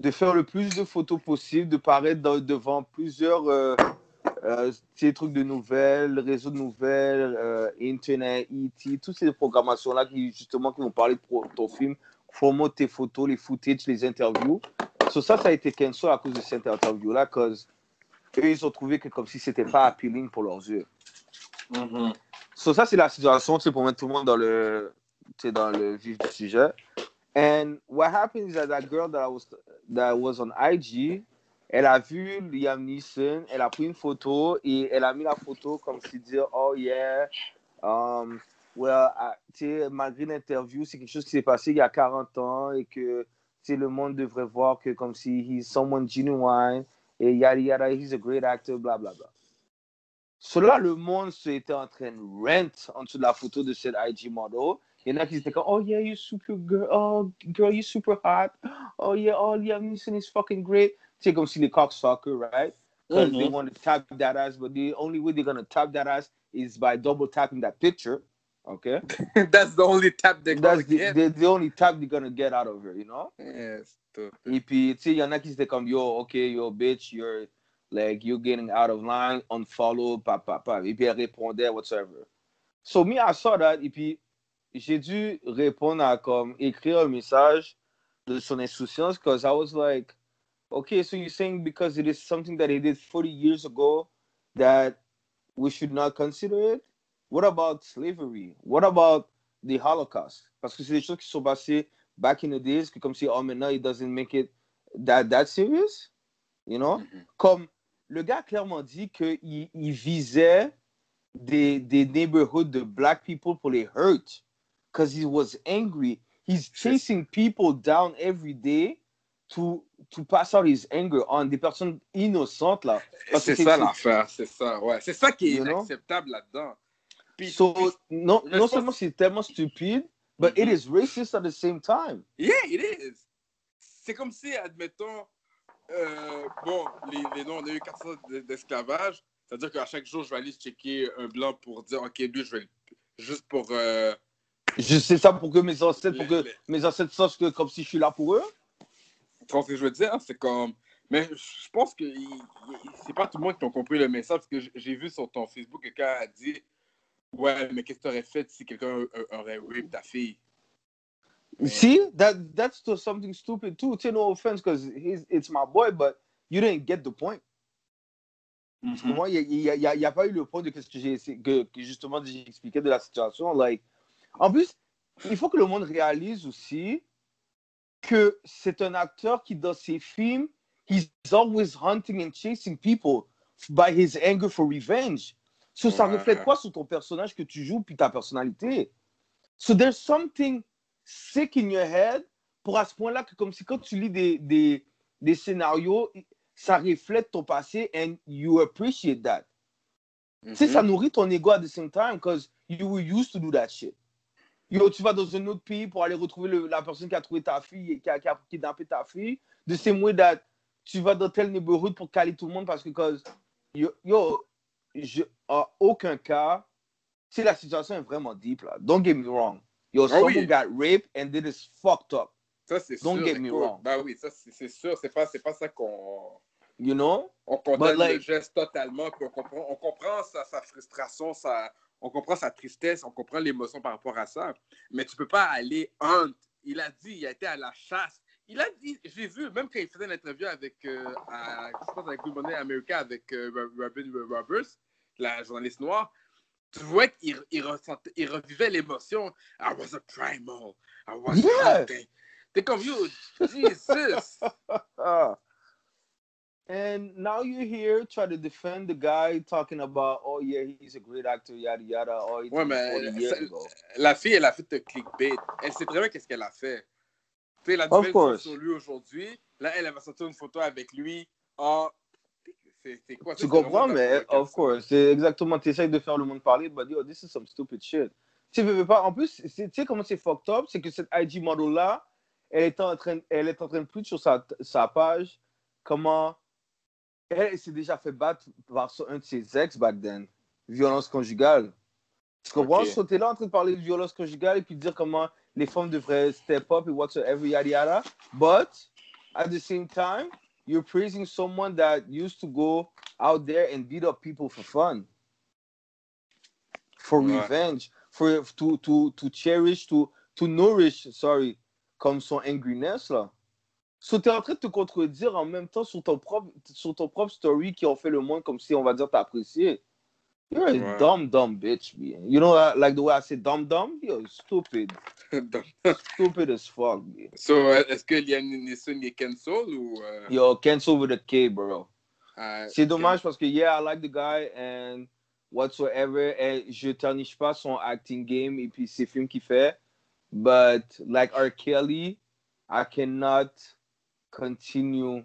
de faire le plus de photos possible, de paraître dans- devant plusieurs euh, euh, ces trucs de nouvelles, réseaux de nouvelles, euh, Internet, ET, toutes ces programmations-là qui justement qui vont parler de ton film, promote tes photos, les footage, les interviews. So ça, ça a été cancel à cause de cette interview-là, parce eux, ils ont trouvé que comme si c'était pas appealing pour leurs yeux. So, ça, c'est la situation, tu sais, pour mettre tout le monde dans le, dans le vif du sujet. And what happened is that that girl that I was, that was on IG, elle a vu Liam Neeson, elle a pris une photo et elle a mis la photo comme si dire, oh yeah, um, well, malgré l'interview, c'est quelque chose qui s'est passé il y a 40 ans et que, le monde devrait voir que comme si he's someone genuine et yada yada, he's a great actor, bla bla bla. Cela, le monde se était en train de rent en dessous de la photo de cette IG model. Il y en a qui oh yeah, you're super girl, oh girl, you're super hot. Oh yeah, oh Liam Neeson is fucking great. C'est comme si les cocksucker, right? Because they Mhm. want to tap that ass, but the only way they're gonna tap that ass is by double tapping that picture. Okay, That's the only tap they're that's gonna the, get. the, the only tap they're gonna get out of her, you know. Yeah, stupid. Et puis, tu sais, il y en a qui étaient comme, yo, ok, yo, bitch, you're, like, you're getting out of line, unfollow, pa, pa, pa. Et puis, elle répondait, whatsoever. So, me, I saw that, puis, j'ai dû répondre à, comme, écrire un message de son insouciance, because I was like, okay, so you're saying because it is something that he did 40 years ago that we should not consider it? What about slavery? What about the Holocaust? Parce que c'est des choses qui sont passées back in the days, que comme si, oh, maintenant, it doesn't make it that, that serious, you know? Mhm. Comme le gars a clairement dit qu'il il visait des, des neighborhoods de black people pour les hurt, because he was angry. He's chasing people down every day to, to pass out his anger on des personnes innocentes, là. C'est ça l'affaire, c'est ça, ouais. C'est ça qui est You inacceptable là-dedans. Puis, So, puis- non, non pense- seulement c'est tellement stupide, but it Mhm. is racist at the same time. Yeah, it is. C'est comme si, admettons, euh, bon, les, les noms, on a eu 400 d- d'esclavage. C'est-à-dire qu'à chaque jour, je vais aller checker un blanc pour dire, OK, lui, je vais juste pour. euh, Je sais ça pour que mes ancêtres, pour que mes ancêtres sachent que comme si je suis là pour eux. Tu ce que je veux dire? C'est comme. Mais je pense que c'est pas tout le monde qui a compris le message. Parce que j'ai vu sur ton Facebook quelqu'un a dit Ouais, mais qu'est-ce que tu aurais fait si quelqu'un euh, aurait rape ta fille? Mais- See, that that's still something stupid too. Take no offense, because it's my boy, but you didn't get the point. Parce que moi, il n'y a, pas eu le point de ce que j'ai que, que justement j'ai expliqué de la situation. Like, en plus, il faut que le monde réalise aussi que c'est un acteur qui, dans ses films, he's always hunting and chasing people by his anger for revenge. So, ça Ouais. reflète quoi sur ton personnage que tu joues puis ta personnalité? So, there's something sick in your head pour à ce point-là que comme si quand tu lis des, des, des scénarios, ça reflète ton passé and you appreciate that. Tu sais, ça nourrit ton ego at the same time because you were used to do that shit. Yo, tu vas dans un autre pays pour aller retrouver le- la personne qui a trouvé ta fille et qui a, qui a kidnappé ta fille. Same way that tu vas dans tel neighborhood pour caler tout le monde parce que, cause, yo, yo je, en aucun cas, si la situation est vraiment deep, là, don't get me wrong. Yo, Ah someone oui. got raped and it is fucked up. Ça, c'est Don't sûr. get me wrong. Ben oui, ça, c'est sûr. C'est pas, pas ça qu'on. You know? On condamne like- le geste totalement, puis on comprend, on comprend sa, sa frustration, sa, on comprend sa tristesse, on comprend l'émotion par rapport à ça. Mais tu peux pas aller hunt. Il a dit, il a été à la chasse. Il a dit, j'ai vu, même quand il faisait l'interview avec, euh, à- je pense avec Good Morning America, avec euh, Robin Roberts, la journaliste noire, tu vois qu'il il ressentait- il revivait l'émotion. I was a primal. I was Yeah. T'es comme, yo, Jesus. And now you're here trying to defend the guy talking about, oh yeah, he's a great actor, yada yada. Oh, Ouais, mais 40 years ça- ago. la fille, elle a fait le clickbait. Elle sait très bien qu'est-ce qu'elle a fait. Tu sais, la nouvelle sur lui aujourd'hui. Là, elle, elle va sortir une photo avec lui. Ah, c'est quoi? Tu comprends, mais of course, c'est exactement, tu essayes de faire le monde parler, but yo, this is some stupid shit. Tu veux pas, en plus, tu sais comment c'est fucked up, c'est que cette IG model-là, elle est en train, elle est en train de plus sur sa, sa page comment elle, s'est déjà fait battre par un de ses ex back then, violence conjugale. Tu comprends? Ok. So, t'es là en train de parler de violence conjugale et puis de dire comment les femmes devraient step up et whatsoever, yada yada. But, at the same time, you're praising someone that used to go out there and beat up people for fun, for Ouais. revenge, for to to to cherish, to to nourish, sorry, comme son angriness là. So t'es en train de te contredire en même temps sur ton propre sur ton propre story qui ont fait le monde comme si on va dire t'as apprécié. You're a Ouais. dumb dumb bitch, man. You know uh, like the way I say dumb dumb? You're stupid, stupid as fuck. Man. so, euh, est-ce que Liam Neeson est cancel ou. euh, Yo, cancel with a K, bro. euh, C'est dommage parce que, yeah, I like the guy and whatsoever. Et je tarniche pas son acting game et puis ses films qu'il fait. But like R. Kelly, I cannot continue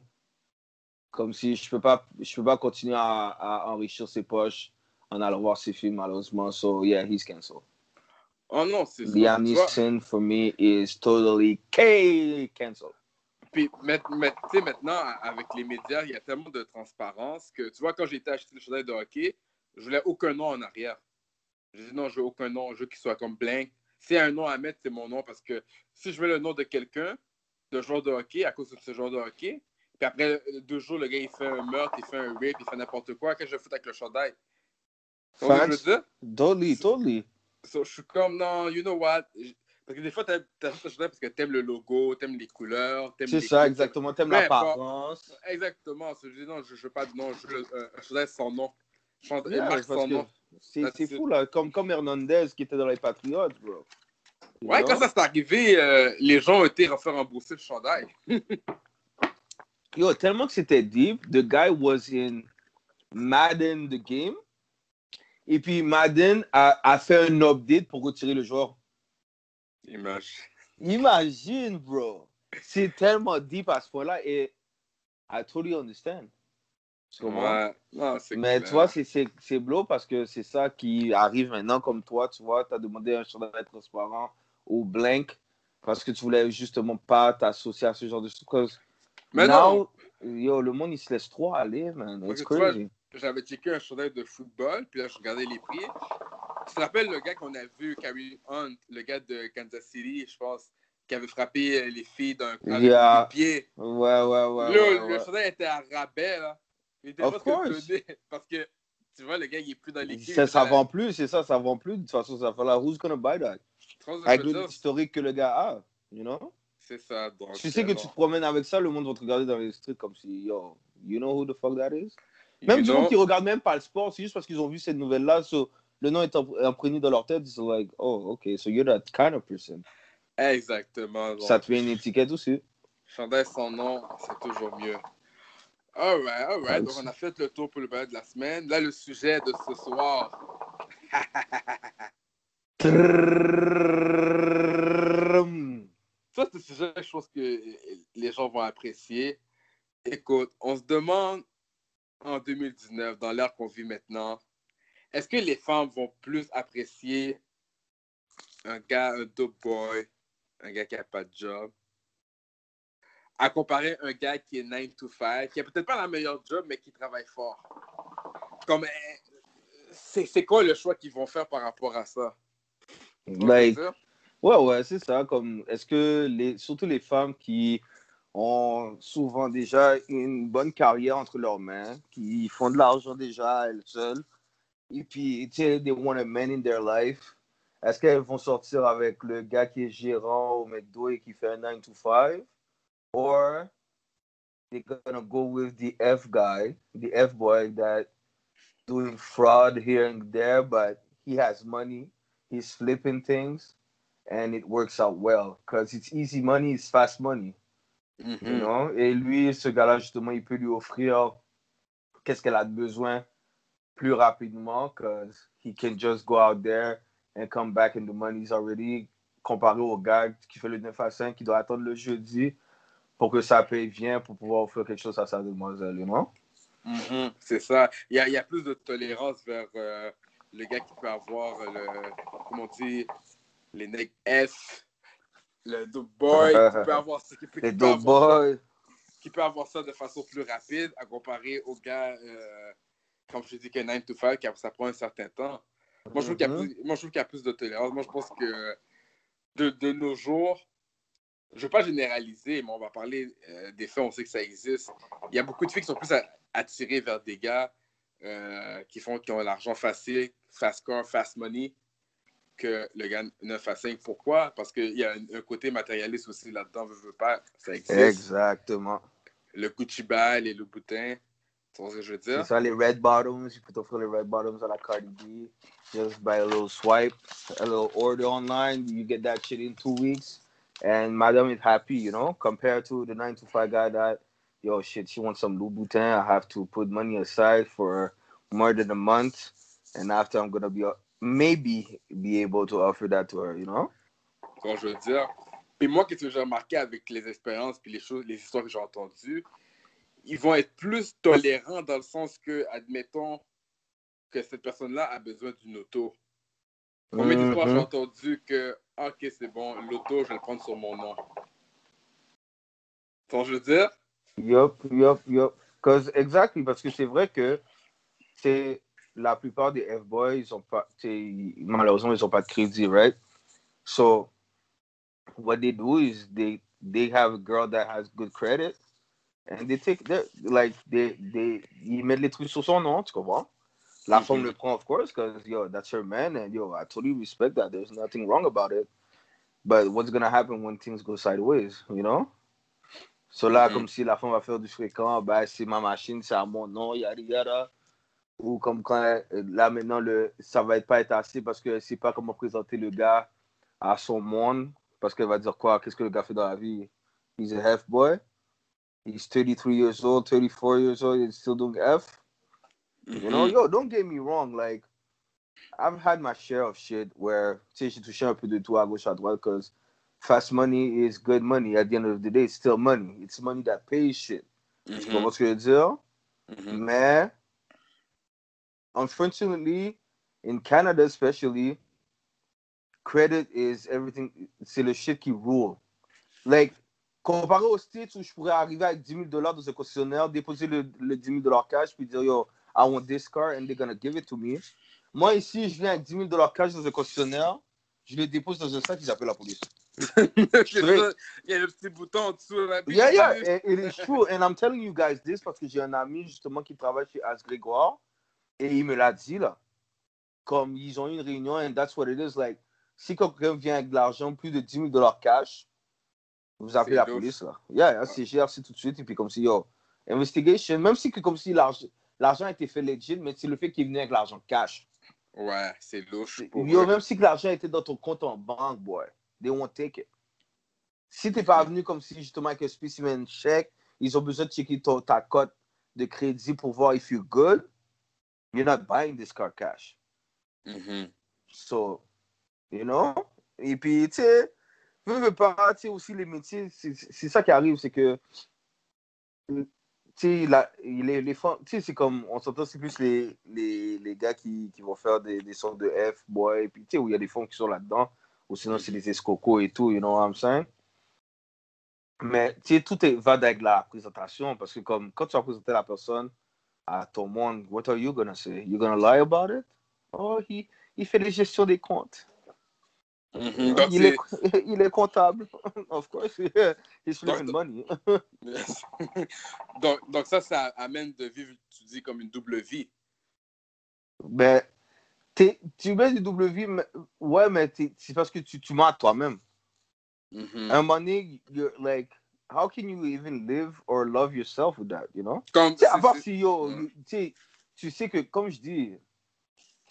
comme si je peux pas, je peux pas continuer à, à enrichir ses poches en allant voir ses films, malheureusement. So, yeah, he's canceled. Oh non, c'est. Liam Neeson, for me, is totally K canceled. Puis mais- mais, tu sais, maintenant, avec les médias, il y a tellement de transparence que, tu vois, quand j'ai été acheter le chandail de hockey, je voulais aucun nom en arrière. J'ai dit non, je veux aucun nom, je veux qu'il soit comme blank. S'il y a un nom à mettre, c'est mon nom parce que si je mets le nom de quelqu'un, de joueur de hockey, à cause de ce joueur de hockey, puis après deux jours, le gars, il fait un meurtre, il fait un rape, il fait n'importe quoi, qu'est-ce que je fous avec le chandail? Je? Totally, totally. So, je suis comme, non, you know what? Je- Parce que des fois, t'achètes le chandail parce que t'aimes le logo, t'aimes les couleurs, t'aimes C'est ça, coups. exactement. T'aimes l'apparence. Exactement. Je dis non, je ne veux pas de nom, je veux euh, un chandail sans nom. Chandail, Yeah, sans nom. C'est fou, là. Comme, comme Hernandez qui était dans les Patriots, bro. Ouais, quand ça s'est arrivé, euh, les gens ont été refaire rembourser le chandail. Yo, tellement que c'était deep, the guy was in Madden the game. Et puis Madden a, a fait un update pour retirer le joueur. Image. Imagine, bro. C'est tellement deep à ce point-là et I totally understand. Ouais. Non, Mais clair. tu vois, c'est blow parce que c'est ça qui arrive maintenant comme toi, tu vois, tu as demandé un chandail transparent ou blank parce que tu voulais justement pas t'associer à ce genre de choses. Mais now, non, yo, le monde il se laisse trop aller, man. It's que crazy. j'avais checké un chandail de football, puis là, je regardais les prix. Tu te rappelles le gars qu'on a vu, Carrie Hunt, le gars de Kansas City, je pense, qui avait frappé les filles d'un Yeah. les pieds. Ouais, ouais, ouais. Le ouais. chandail était à rabais, là. Il était Of course. donné, parce que, tu vois, le gars, il est plus dans l'équipe. Ça, ça vend plus, c'est ça, ça vend plus. De toute façon, ça va là. Who's gonna buy that? Avec je veux le dire? historique que le gars a, you know? C'est ça. Donc, Tu sais que tu te promènes avec ça, le monde va te regarder dans les streets comme si, yo, you know who the fuck that is? Même You du know? monde qui regarde même pas le sport, c'est juste parce qu'ils ont vu cette nouvelle-là, so, le nom est imp- imprégné dans leur tête, ils sont like, oh, ok, so you're that kind of person. Exactement. Ça te fait une étiquette aussi. Chandail sans nom, c'est toujours mieux. Alright, alright. Donc, on a fait le tour pour le balade de la semaine. Là, le sujet de ce soir. Ça, c'est sujet, je pense que les gens vont apprécier. Écoute, on se demande en 2019, dans l'ère qu'on vit maintenant, est-ce que les femmes vont plus apprécier un gars, un dope boy, un gars qui n'a pas de job, à comparer un gars qui est 9 to 5, qui a peut-être pas la meilleure job, mais qui travaille fort? Comme, c'est quoi le choix qu'ils vont faire par rapport à ça? Tu vois ce que je Like? Ouais, ouais, c'est ça. Comme, est-ce que les, surtout les femmes qui ont souvent déjà une bonne carrière entre leurs mains, qui font de l'argent déjà elles seules, et puis, tu sais, they want a man in their life, est-ce qu'elles vont sortir avec le gars qui est gérant au McDo et qui fait un 9 to 5? Or they're gonna go with the F guy, the F boy that doing fraud here and there, but he has money, he's flipping things and it works out well because it's easy money, it's fast money, you Mhm. know? Et lui, ce gars-là, justement, il peut lui offrir qu'est-ce qu'elle a besoin plus rapidement because he can just go out there and come back and the money's already comparé au gars qui fait le 9 à 5 qui doit attendre le jeudi pour que ça paye bien pour pouvoir offrir quelque chose à sa demoiselle, you know? Mhm, c'est ça. Il y, a, il y a plus de tolérance vers euh, le gars qui peut avoir le, comment on dit, les necks F, le dope boy, qui peut avoir ça, qui peut, Les qui peut dope avoir ça, qui peut avoir ça de façon plus rapide à comparer au gars, euh, comme je dis, que 9 to 5, qui a- ça prend un certain temps. Moi, je trouve qu'il y a Mhm. plus- moi, je trouve qu'il y a plus de tolérance. Moi, je pense que de, de nos jours, je ne veux pas généraliser, mais on va parler euh, des faits, on sait que ça existe. Il y a beaucoup de filles qui sont plus attirées vers des gars euh, qui, font, qui ont l'argent facile, fast car, fast money, que le gars 9 à 5. Pourquoi? Parce qu'il y a un, un côté matérialiste aussi là-dedans, veut, veut pas, ça existe. Exactement. Le Gucci bag, les Louboutins, tu vois ce que je veux C'est dire? ça, les red bottoms. You peux t'offrir les red bottoms à la Cardi B. Just by a little swipe, a little order online. You get that shit in two weeks. And madam is happy, you know, compared to the 9 to 5 guy that, yo, shit, she wants some Louboutin. I have to put money aside for more than a month. And after, I'm going to be, maybe be able to offer that to her, you know? Vois, je veux dire. Puis moi, qu'est-ce que j'ai remarqué avec les expériences puis les choses, les histoires que j'ai entendues, ils vont être plus tolérants dans le sens que, admettons, que cette personne-là a besoin d'une auto. Combien d'histoires j'ai entendu que, ah, ok, c'est bon, l'auto, je vais le prendre sur mon nom. Vois, je veux dire? Yup, yup, yup. Cause exactly, parce que c'est vrai que c'est la plupart des F-boys, ils ont pas, malheureusement, ils ont pas de crédit, right? So, what they do is they they have a girl that has good credit, and they take their like they they ils mettent les trucs sur son nom, tu comprends? La Mhm. femme le prend, of course, because yo, that's her man, and yo, I totally respect that. There's nothing wrong about it. But what's gonna happen when things go sideways, you know? So là, Mhm. comme si la femme va faire du fréquent, ben, c'est ma machine, c'est à mon nom, yada yada. Ou comme quand euh, là maintenant, le, ça va être pas être assez parce que c'est pas comment présenter le gars à son monde. Parce qu'elle va dire quoi? Qu'est-ce que le gars fait dans la vie? He's a half boy. He's 33 years old, 34 years old, he's still doing F. You know, Mhm. yo, don't get me wrong. Like, I've had my share of shit where, tu sais, j'ai touché un peu de tout à gauche, à droite, because fast money is good money. At the end of the day, it's still money. It's money that pays shit. Tu Mhm. comprends ce que je veux dire? Mhm. Mais, unfortunately, in Canada especially, credit is everything. C'est le shit qui rule. Like, comparé aux States où je pourrais arriver avec 10 000 dollars dans un concessionnaire, déposer le, le 10 000 dollars cash, puis dire, yo, I want this car, and they're gonna give it to me. Moi, ici, je viens avec 10 000 dollars cash dans un concessionnaire, je le dépose dans un sac, ils appellent la police. Il y a le petit bouton en dessous. Là, Yeah, yeah, it, is true. And I'm telling you guys this parce que j'ai un ami justement qui travaille chez As Grégoire et il me l'a dit là. Comme ils ont eu une réunion and that's what it is. Like, si quelqu'un vient avec de l'argent, plus de 10 000 dollars cash, vous appelez la police là. Yeah, yeah, c'est GRC tout de suite et puis comme si, yo, investigation, même si que comme si l'argent l'argent a été fait legit, mais c'est le fait qu'il est venu avec l'argent cash. Ouais, c'est louche. Pour Yo, eux. même si que l'argent était dans ton compte en banque, boy, they won't take it. Si t'es pas venu comme si justement avec un spécimen chèque, ils ont besoin de checker ton- ta cote de crédit pour voir if you're good, you're not buying this car cash. Mhm. So, you know? Et puis, tu sais, veux, veux pas, tu sais, aussi les métiers, c'est ça qui arrive, c'est que, tu sais, les, les femmes, tu sais, c'est comme, on s'entend, c'est plus les, les, les gars qui, qui vont faire des, des sortes de F, boy, et puis, tu sais, où il y a des femmes qui sont là-dedans, ou sinon c'est des escocos et tout, you know what I'm saying? Mais, tu sais, tout est, va avec la présentation, parce que comme, quand tu vas présenter la personne à ton monde, what are you gonna say? You gonna lie about it? Oh, he, il fait les gestions des comptes. Mhm. Donc, il, est, c'est- il est comptable. Of course. He's flipping Donc- money. donc, donc ça, ça amène de vivre, tu dis, comme une double vie. Ben, tu mets du double vie, mais- ouais, mais c'est parce que tu, tu mens à toi-même. Mhm. À un moment donné, you're like, how can you even live or love yourself with that, you know? Comme, à part si, yo, Ouais. you- tu sais, tu sais que, comme je dis,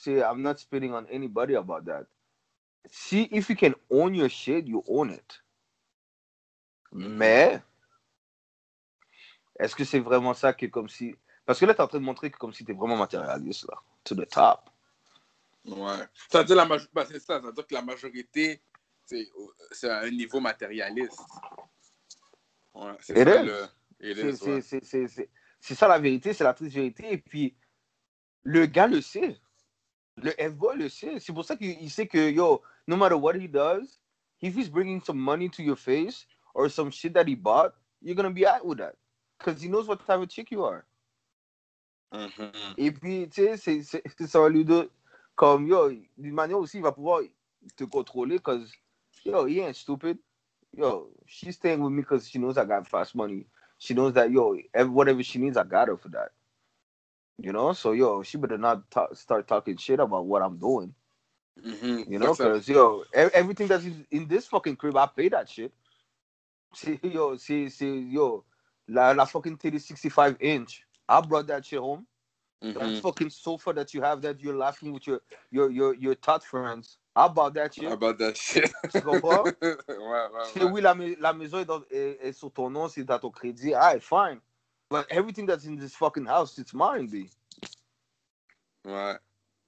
I'm not spitting on anybody about that. Si, if you can own your shit, you own it. Mhm. Mais, est-ce que c'est vraiment ça que comme si... Parce que là, tu es en train de montrer que comme si tu es vraiment matérialiste, là. To the top. Ouais. Ça veut dire la maj- ben, c'est ça, ça veut dire que la majorité, c'est c'est à un niveau matérialiste. Ouais, c'est ça le. ouais. c'est- la vérité, c'est la triste vérité. Et puis, le gars le sait. Le F-boy le sait. C'est pour ça qu'il il sait que, yo, no matter what he does, if he's bringing some money to your face or some shit that he bought, you're gonna be out with that. Because he knows what type of chick you are. Mhm. Et puis, tu sais, c'est- c'est- c'est- ça va lui donner, comme, yo, d'une manière aussi, il va pouvoir te contrôler, because, yo, he ain't stupid. Yo, she's staying with me because she knows I got fast money. She knows that, yo, ev- whatever she needs, I got her for that. You know? So, yo, she better not ta- start talking shit about what I'm doing. Mhm. You know? Because, yo, everything that's in, in this fucking crib, I pay that shit. See, yo, see, see, yo, la, la fucking titty 65 inch. I brought that shit home. That Mhm. fucking sofa that you have that you're laughing with your your your your tot friends. How about that shit? How about that shit. Tu comprends? ouais, ouais, Si ouais. oui, la, la maison est, dans- est- est sur ton nom, c'est dans ton crédit. Alright, fine. But everything that's in this fucking house, it's mine, B. Ouais.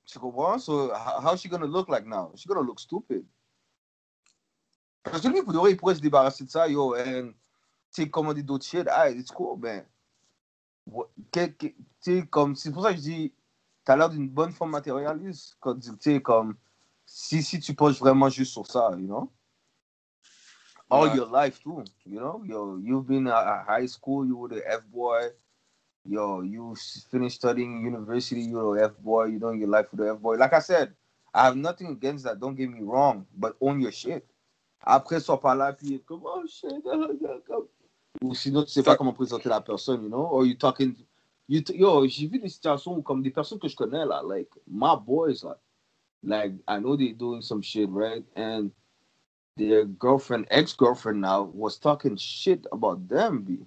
Tu comprends? So how's she gonna look like now? She's gonna look stupid. Parce que lui, pour de vrai, il pourrait se débarrasser de ça, yo, and tu sais, commander d'autres shit. Alright, it's cool, man. Tu sais, comme, c'est pour ça que je dis, t'as l'air d'une bonne femme matérialiste. Quand, tu sais, comme, si, si tu penches vraiment juste sur ça, you know? All your life, too, you know? Yo, you've been at high school, you were the F-boy. Yo, you finished studying university, you're a F-boy, you doing your life for the F-boy. Like I said, I have nothing against that, don't get me wrong, but own your shit. Après, sois pas là, puis comme, oh shit, comme- ou sinon, tu sais pas comment présenter la personne, you know? Or you talking, you yo, j'ai vu des situations où, comme des personnes que je connais, là, like, my boys, like, like, I know they're doing some shit, right? And their girlfriend, ex-girlfriend now, was talking shit about them, B.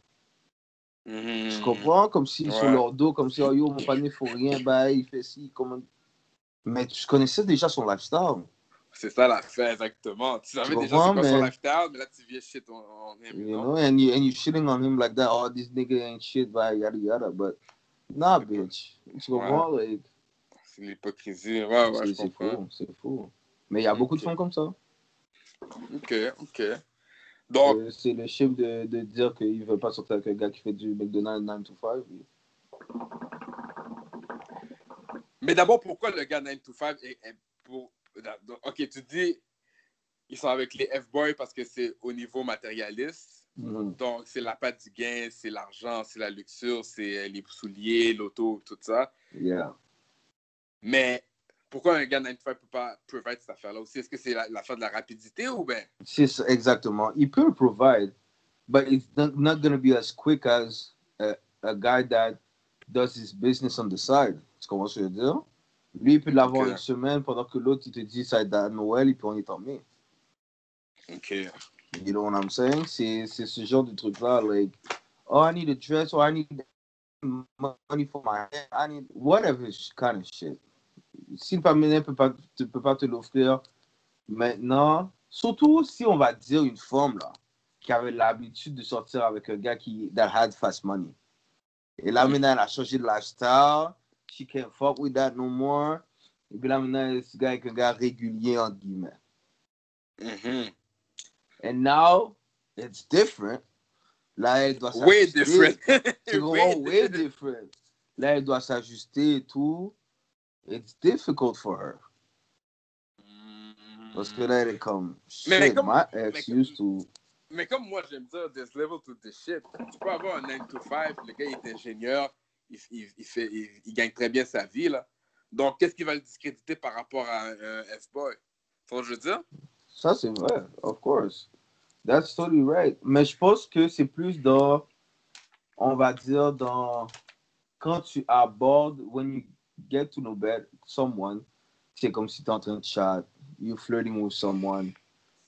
Mhm. Tu comprends? Comme si sur Ouais. leur dos, comme si, oh yo, mon panier, faut rien, bah, il fait ci, comment? Mais tu connaissais déjà son lifestyle. C'est ça l'affaire, exactement. Tu savais déjà c'est quoi son mais- lifestyle, mais là, tu viens shit on, on him, You you know? and you, and you shitting on him like that, oh, this nigga ain't shit, bah, yada yada. But, nah, bitch. Tu comprends? Like, C'est l'hypocrisie. Ouais, ouais, c'est je c'est comprends. fou, c'est fou. Mais il y a beaucoup de femmes comme ça. Ok, ok. Donc, Euh, c'est le chiffre de, de dire qu'il veut pas sortir avec un gars qui fait du McDonald's 9 to 5. mais d'abord, pourquoi le gars 9 to 5 est, est. Ok, tu dis, ils sont avec les F-boys parce que c'est au niveau matérialiste. Mhm. Donc, c'est la patte du gain, c'est l'argent, c'est la luxure, c'est euh, les souliers, l'auto, tout ça. Yeah. Mais pourquoi un gars 9 to 5 peut pas provide cette affaire-là aussi? Est-ce que c'est la- l'affaire de la rapidité ou bien? C'est exactement. Il peut provide, but it's not, not going to be as quick as a, a guy that does his business on the side. Tu comprends ce que je veux dire? Lui, il peut l'avoir une semaine pendant que l'autre, il te dit ça va à Noël et puis on est en mai. Ok. You know what I'm saying? C'est ce genre de truc-là, like, oh, I need a dress, or I need money for my hair. I need whatever kind of shit. Si le familier peut pas, pas te l'offrir maintenant, surtout si on va dire une femme là, qui avait l'habitude de sortir avec un gars qui that had fast money. Et là maintenant elle a changé de lifestyle, she can't fuck with that no more. Et puis là maintenant ce gars est un gars régulier entre guillemets. Mhm. And now it's different. Là elle doit Way s'ajuster. different. Tu comprends? Way different. Là, elle doit s'ajuster et tout. It's difficult for her. Parce que là, elle est comme, shit, Mais comme- my mais ex comme- used to... Mais comme moi, j'aime dire, there's level to this shit. Tu peux avoir un 9 to 5, le gars il est ingénieur, il, fait, il, gagne très bien sa vie. Là. Donc, qu'est-ce qui va le discréditer par rapport à un, un F-boy? Tu vois ce que je veux dire? Ça, c'est vrai, of course. That's totally right. Mais je pense que c'est plus dans, on va dire, dans, quand tu abordes, when you get to know better someone, c'est comme si tu es en train de chat, you're flirting with someone,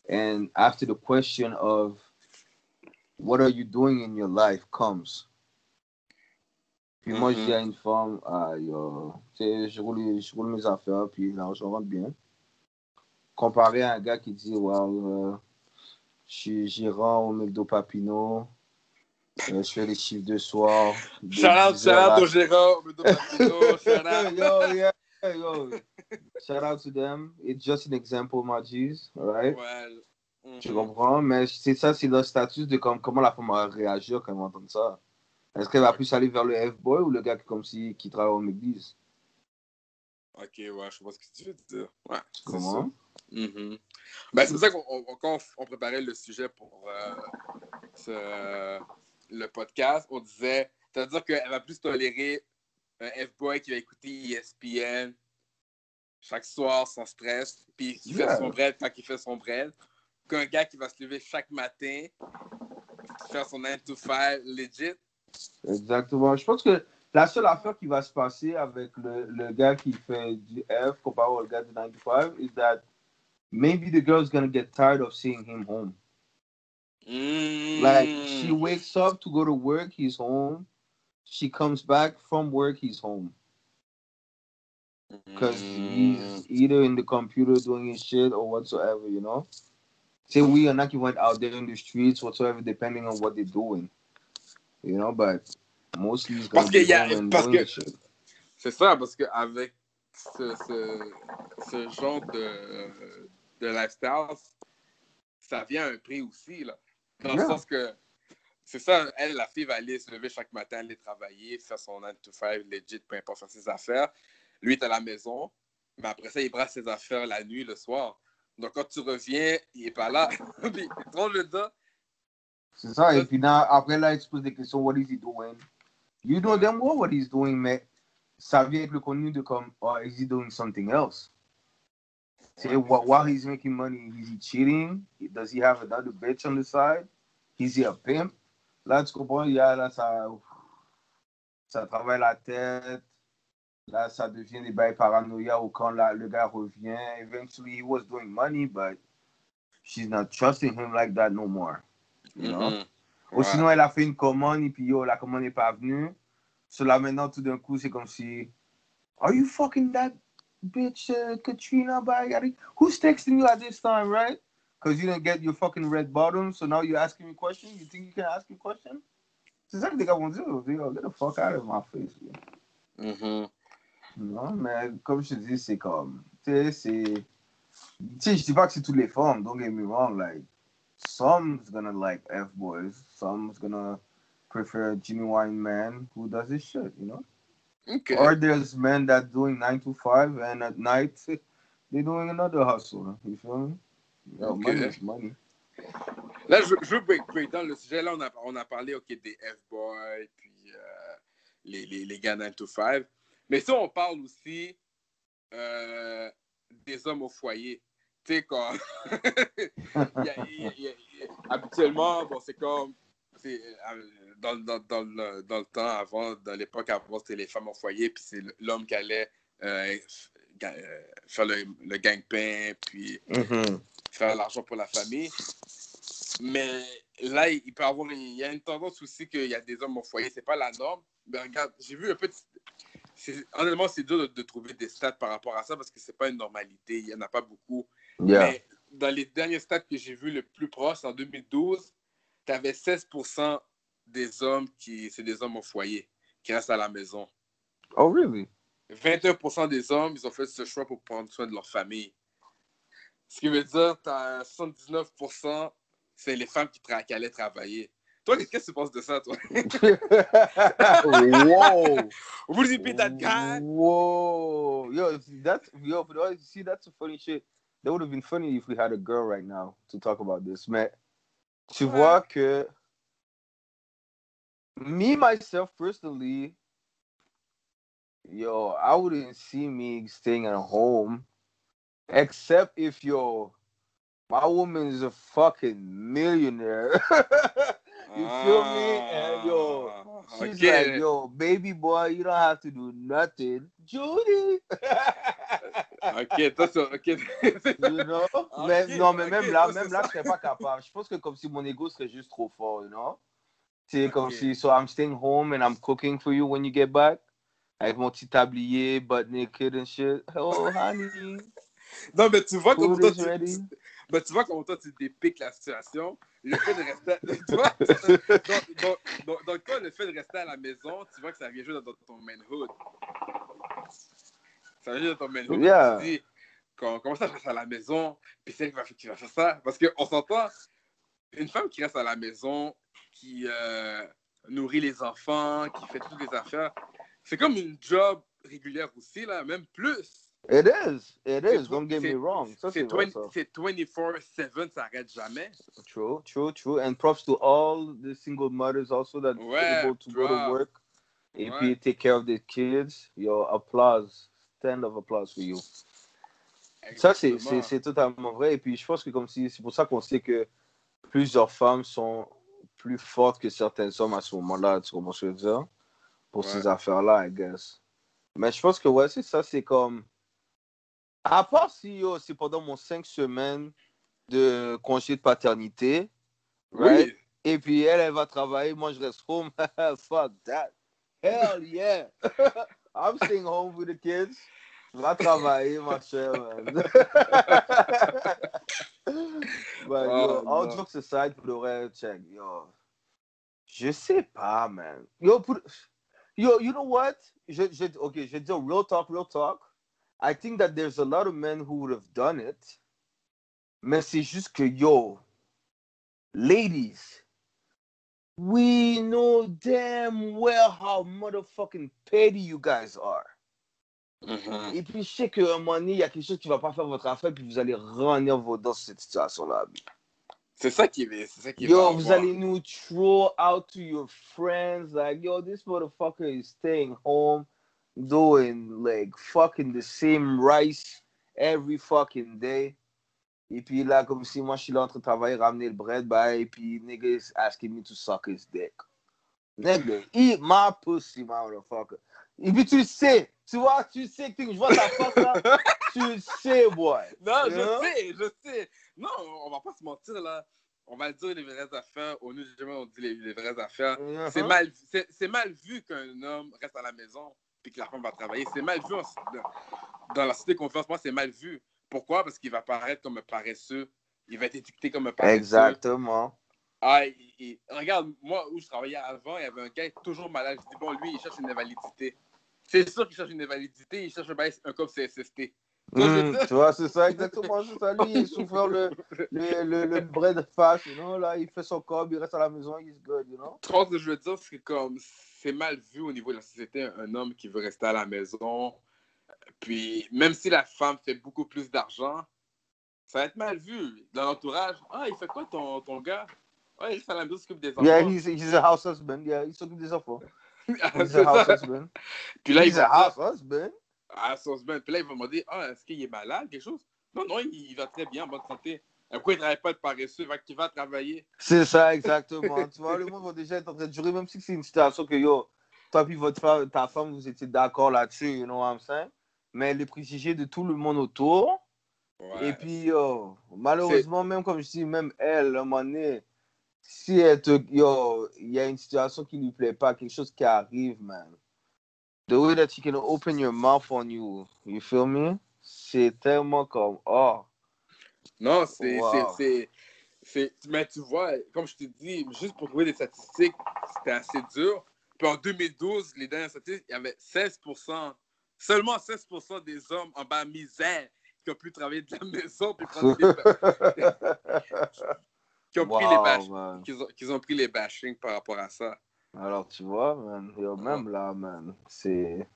and after the question of, what are you doing in your life comes. Puis moi, je dis à une femme, ah, je roule, je roule mes affaires, puis l'argent rentre bien comparé à un gars qui dit wow, euh, je suis gérant au McDo Papineau, euh, je fais les chiffres de soir. Shout out, 10 shout out au Gérard, au Medo Papino, shout out. yo, yeah, yo. Shout out to them. It's just an example, my G's, right? Ouais. Mhm. Tu comprends? Mais c'est ça, c'est le statut de comme, comment la femme va réagir quand elle va entendre ça. Est-ce qu'elle va plus aller vers le F-boy ou le gars qui, comme si, qui travaille au McDee's? Ok, ouais, je vois ce que tu veux dire. Ouais. Comment? Mhm. Ben, c'est pour ça qu'on on- quand on, on préparait le sujet pour euh, ce- le podcast, on disait, c'est-à-dire qu'elle va plus tolérer un F-boy qui va écouter ESPN chaque soir sans stress, puis qui Yeah. fait son bread quand il fait son bread, qu'un gars qui va se lever chaque matin, faire son 9 to 5 legit. Exactement. Je pense que la seule affaire qui va se passer avec le, le gars qui fait du F comparé au gars de 95 is that maybe the girl's gonna get tired of seeing him home. Mm. Like she wakes up to go to work, he's home. She comes back from work, he's home. Because Mm. he's either in the computer doing his shit or whatsoever, you know? Say we are not went out there in the streets whatsoever, depending on what they're doing. You know, but mostly gonna Parce que y a- parce que-. C'est ça, parce qu'avec ce, ce, ce genre de, de lifestyle, ça vient à un prix aussi, là. Dans le sens que, c'est ça, elle, la fille va aller se lever chaque matin, aller travailler, faire son 9 to 5, legit, peu importe, faire ses affaires. Lui, est à la maison, mais après ça, il brasse ses affaires la nuit, le soir. Donc, quand tu reviens, il est pas là. Puis, le gars, C'est ça. Et puis là, après là, il se pose des questions. What is he doing? You know them well what he's doing, mais ça vient avec le contenu de comme, oh, is he doing something else? C'est wh- while he's making money, is he cheating? Does he have another bitch on the side? Is he a pimp? Là, tu comprends? Il y a, là, ça, ça travaille la tête. Là, ça devient des bails paranoïa ou quand là, le gars revient. Eventually, he was doing money, but she's not trusting him like that no more. You know? Mhm. Ou Ouais. sinon, elle a fait une commande et puis yo, la commande n'est pas venue. Cela maintenant, tout d'un coup, c'est comme si. Are you fucking that bitch, uh, Katrina? By Who's texting you at this time, right? Because you didn't get your fucking red bottom, so now you're asking me questions. You think you can ask me questions? C'est ça que les gars vont dire. Yo, get the fuck out of my face. yo. Mhm. Non, mais comme je te dis, c'est comme. Tu sais, c'est. Tu sais, je dis pas que c'est toutes les femmes, don't get me wrong. Like, some's gonna like F boys, some's gonna prefer a genuine man who does his shit, you know? OK. Or there's men that doing nine to five and at night they're doing another hustle. You feel me? Yo, Okay. money is money. Là, je, je veux break, break down le sujet. Là, on a, on a parlé ok, des F-Boys, puis euh, les, les, les gars 9 to 5. Mais si on parle aussi euh, des hommes au foyer, tu sais, comme. habituellement, bon, c'est comme. euh, Dans, dans, dans, le, dans le temps avant, dans l'époque avant, c'était les femmes au foyer, puis c'est l'homme qui allait euh, euh, faire le, le gang-pain, puis faire l'argent pour la famille. Mais là, il peut avoir, il y a une tendance aussi qu'il y a des hommes au foyer. C'est pas la norme. Mais regarde, j'ai vu un peu. Honnêtement, c'est dur de, de trouver des stats par rapport à ça parce que c'est pas une normalité. Il y en a pas beaucoup. Yeah. Mais dans les derniers stats que j'ai vus le plus proche, en 2012, tu avais 16% des hommes qui, c'est des hommes au foyer, qui restent à la maison. Oh, really? 21% des hommes, ils ont fait ce choix pour prendre soin de leur famille. Ce qui veut dire que tu as 79%, c'est les femmes qui, tra- qui allaient travailler. Toi, qu'est-ce que tu penses de ça, toi? Whoa. Would you be that guy? Whoa. Yo, that's yo, see, that's a funny shit. That would have been funny if we had a girl right now to talk about this. Mais tu Ouais. vois que me myself personally, yo, I wouldn't see me staying at home except if yo my woman is a fucking millionaire. you feel me? And yo, Ah, She's ok. like, yo, baby boy, you don't have to do nothing. Judy! Ok, toi, ok. you know? Ok, mais, non, mais ok, même là, même là, ça. je serais pas capable. Je pense que comme si mon ego serait juste trop fort, you know? C'est comme si, so I'm staying home and I'm cooking for you when you get back. Avec mon petit tablier, butt naked and shit. Oh, honey, Non, mais tu vois food toi, tu, mais tu vois comment toi, tu dépiques la situation. Le fait de rester, dans, dans, dans le fait de rester à la maison, tu vois que ça vient jouer dans, ton manhood. Ça vient jouer dans ton manhood. Yeah. Tu dis, quand- ça, je reste à la maison, puis c'est elle qui va faire ça. Parce qu'on s'entend, une femme qui reste à la maison, qui euh, nourrit les enfants, qui fait toutes les affaires, c'est comme une job régulière aussi, là, même plus. It is. It C'est is. Don't get me wrong. Ça, C'est c'est vrai, 20 ça. c'est 24-7, ça arrête jamais. True, true, true. And props to all the single mothers also that Ouais, are able to go to work and Ouais. take care of their kids. Yo, applause. Stand of applause for you. Ça, Exactement. c'est totalement vrai. Et puis, je pense que comme si c'est pour ça qu'on sait que plusieurs femmes sont plus fortes que certains hommes à ce moment-là, tu comprends ce que je veux dire? Pour Ouais. ces affaires-là, I guess. Mais je pense que, ouais, c'est ça, c'est comme. À part si yo, c'est pendant mon cinq semaines de congé de paternité, right? Oui, Et puis elle, elle va travailler, moi je reste home. Fuck that. Hell yeah. I'm staying home with the kids. Vais travailler, ma chère, man. But, yo, Oh, all no. jokes aside, pour le vrai, check, yo. Je sais pas, man. Yo, pour- yo you know what? Je, je, okay, je dire real talk, real talk. I think that there's a lot of men who would have done it. Mais c'est juste que, yo, ladies, we know damn well how motherfucking petty you guys are. Mhm. Et puis, je sais qu'à un moment donné, il y a quelque chose qui va pas faire votre affaire, puis vous allez renir vos dents sur cette situation-là. C'est ça qui est, c'est ça qui Yo, vous allez nous throw out to your friends, like, yo, this motherfucker is staying home, doing, like, fucking the same rice every fucking day. Et puis là, comme si moi, je suis là en train de travailler, ramener le bread, bah, et puis, nigga is asking me to suck his dick. Nigga, eat my pussy, motherfucker. Et puis, tu sais, tu vois, tu sais que je vois ta face là, tu sais, boy. Non, You know? je sais, je sais. Non, on va pas se mentir, là. On va dire les vraies affaires. Au jamais on dit les, les vraies affaires. C'est Uh-huh. mal, c'est, c'est mal vu qu'un homme reste à la maison puis que la femme va travailler. C'est mal vu en- dans, la société qu'on fait en ce moment, c'est mal vu. Pourquoi? Parce qu'il va paraître comme un paresseux. Il va être étiqueté comme un paresseux. Exactement. Ah, il- il- regarde, moi, où je travaillais avant, il y avait un gars toujours malade. Je dis, bon, lui, il cherche une invalidité. C'est sûr qu'il cherche une invalidité, il cherche un un code CSST. Mm, dire- tu vois, c'est ça, exactement. C'est ça. Lui, il souffre le, le, le, le you know. Là, il fait son cob, il reste à la maison, he's good, you know. Tu vois ce que je veux dire, c'est que comme c'est mal vu au niveau de la société, un homme qui veut rester à la maison. Puis même si la femme fait beaucoup plus d'argent, ça va être mal vu dans l'entourage. Ah, il fait quoi ton, ton gars? Ah, il reste à la maison, s'occupe des enfants. Yeah, he's, he's a house husband. Yeah, il s'occupe des enfants. He's C'est a house husband. Puis là, il He's a house husband. son semaine. Puis là, il va me demander Ah, est-ce qu'il est malade, quelque chose? Non, non, il, il va très bien, en bonne santé. Pourquoi il ne travaille pas de paresseux? Il va, il va travailler. C'est ça, exactement. tu vois, le monde va déjà être en train de jurer, même si c'est une situation que, yo, toi puis votre femme, ta femme, vous étiez d'accord là-dessus, you know what I'm saying? Mais les préjugés de tout le monde autour, Ouais. Et puis, yo, malheureusement, même comme je dis, même elle, à un moment donné, si elle te, yo, il y a une situation qui lui plaît pas, quelque chose qui arrive, man. The way that you can open your mouth on you, you feel me? C'est tellement comme, oh, Non, c'est. Wow. c'est- c'est- c'est- Mais tu vois, comme je te dis, juste pour trouver des statistiques, c'était assez dur. Puis en 2012, les dernières statistiques, il y avait 16%, seulement 16% des hommes en bas misère qui ont pu travailler de la maison puis prendre des, qui ont pris les bash- qu'ils ont, pris les bashings par rapport à ça. Alors, tu vois, man, même là, man, c'est.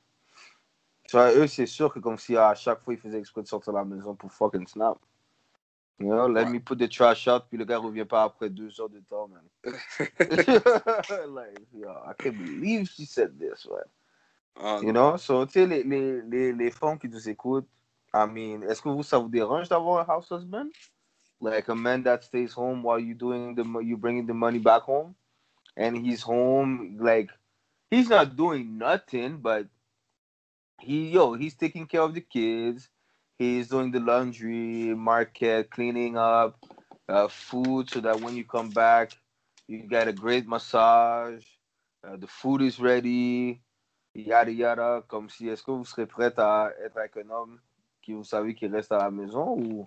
Tu vois, eux, c'est sûr que comme si à chaque fois, ils faisaient exprès de sortir de la maison pour fucking snap. You know, let me put the trash out, puis le gars revient pas après deux heures de temps, man. like, yo, I can't believe she said this, man. Ah, You know, so, tu sais, les, les, les, les femmes qui nous écoutent, I mean, est-ce que vous, ça vous dérange d'avoir un house husband? Like a man that stays home while you doing the, you bringing the money back home? And he's home, like, he's not doing nothing, but he, yo, he's taking care of the kids. He's doing the laundry, market, cleaning up, uh, food, so that when you come back, you get a great massage. Uh, the food is ready yada yada, comme si est-ce que vous serez prête à être avec un homme qui vous savez qui reste à la maison ou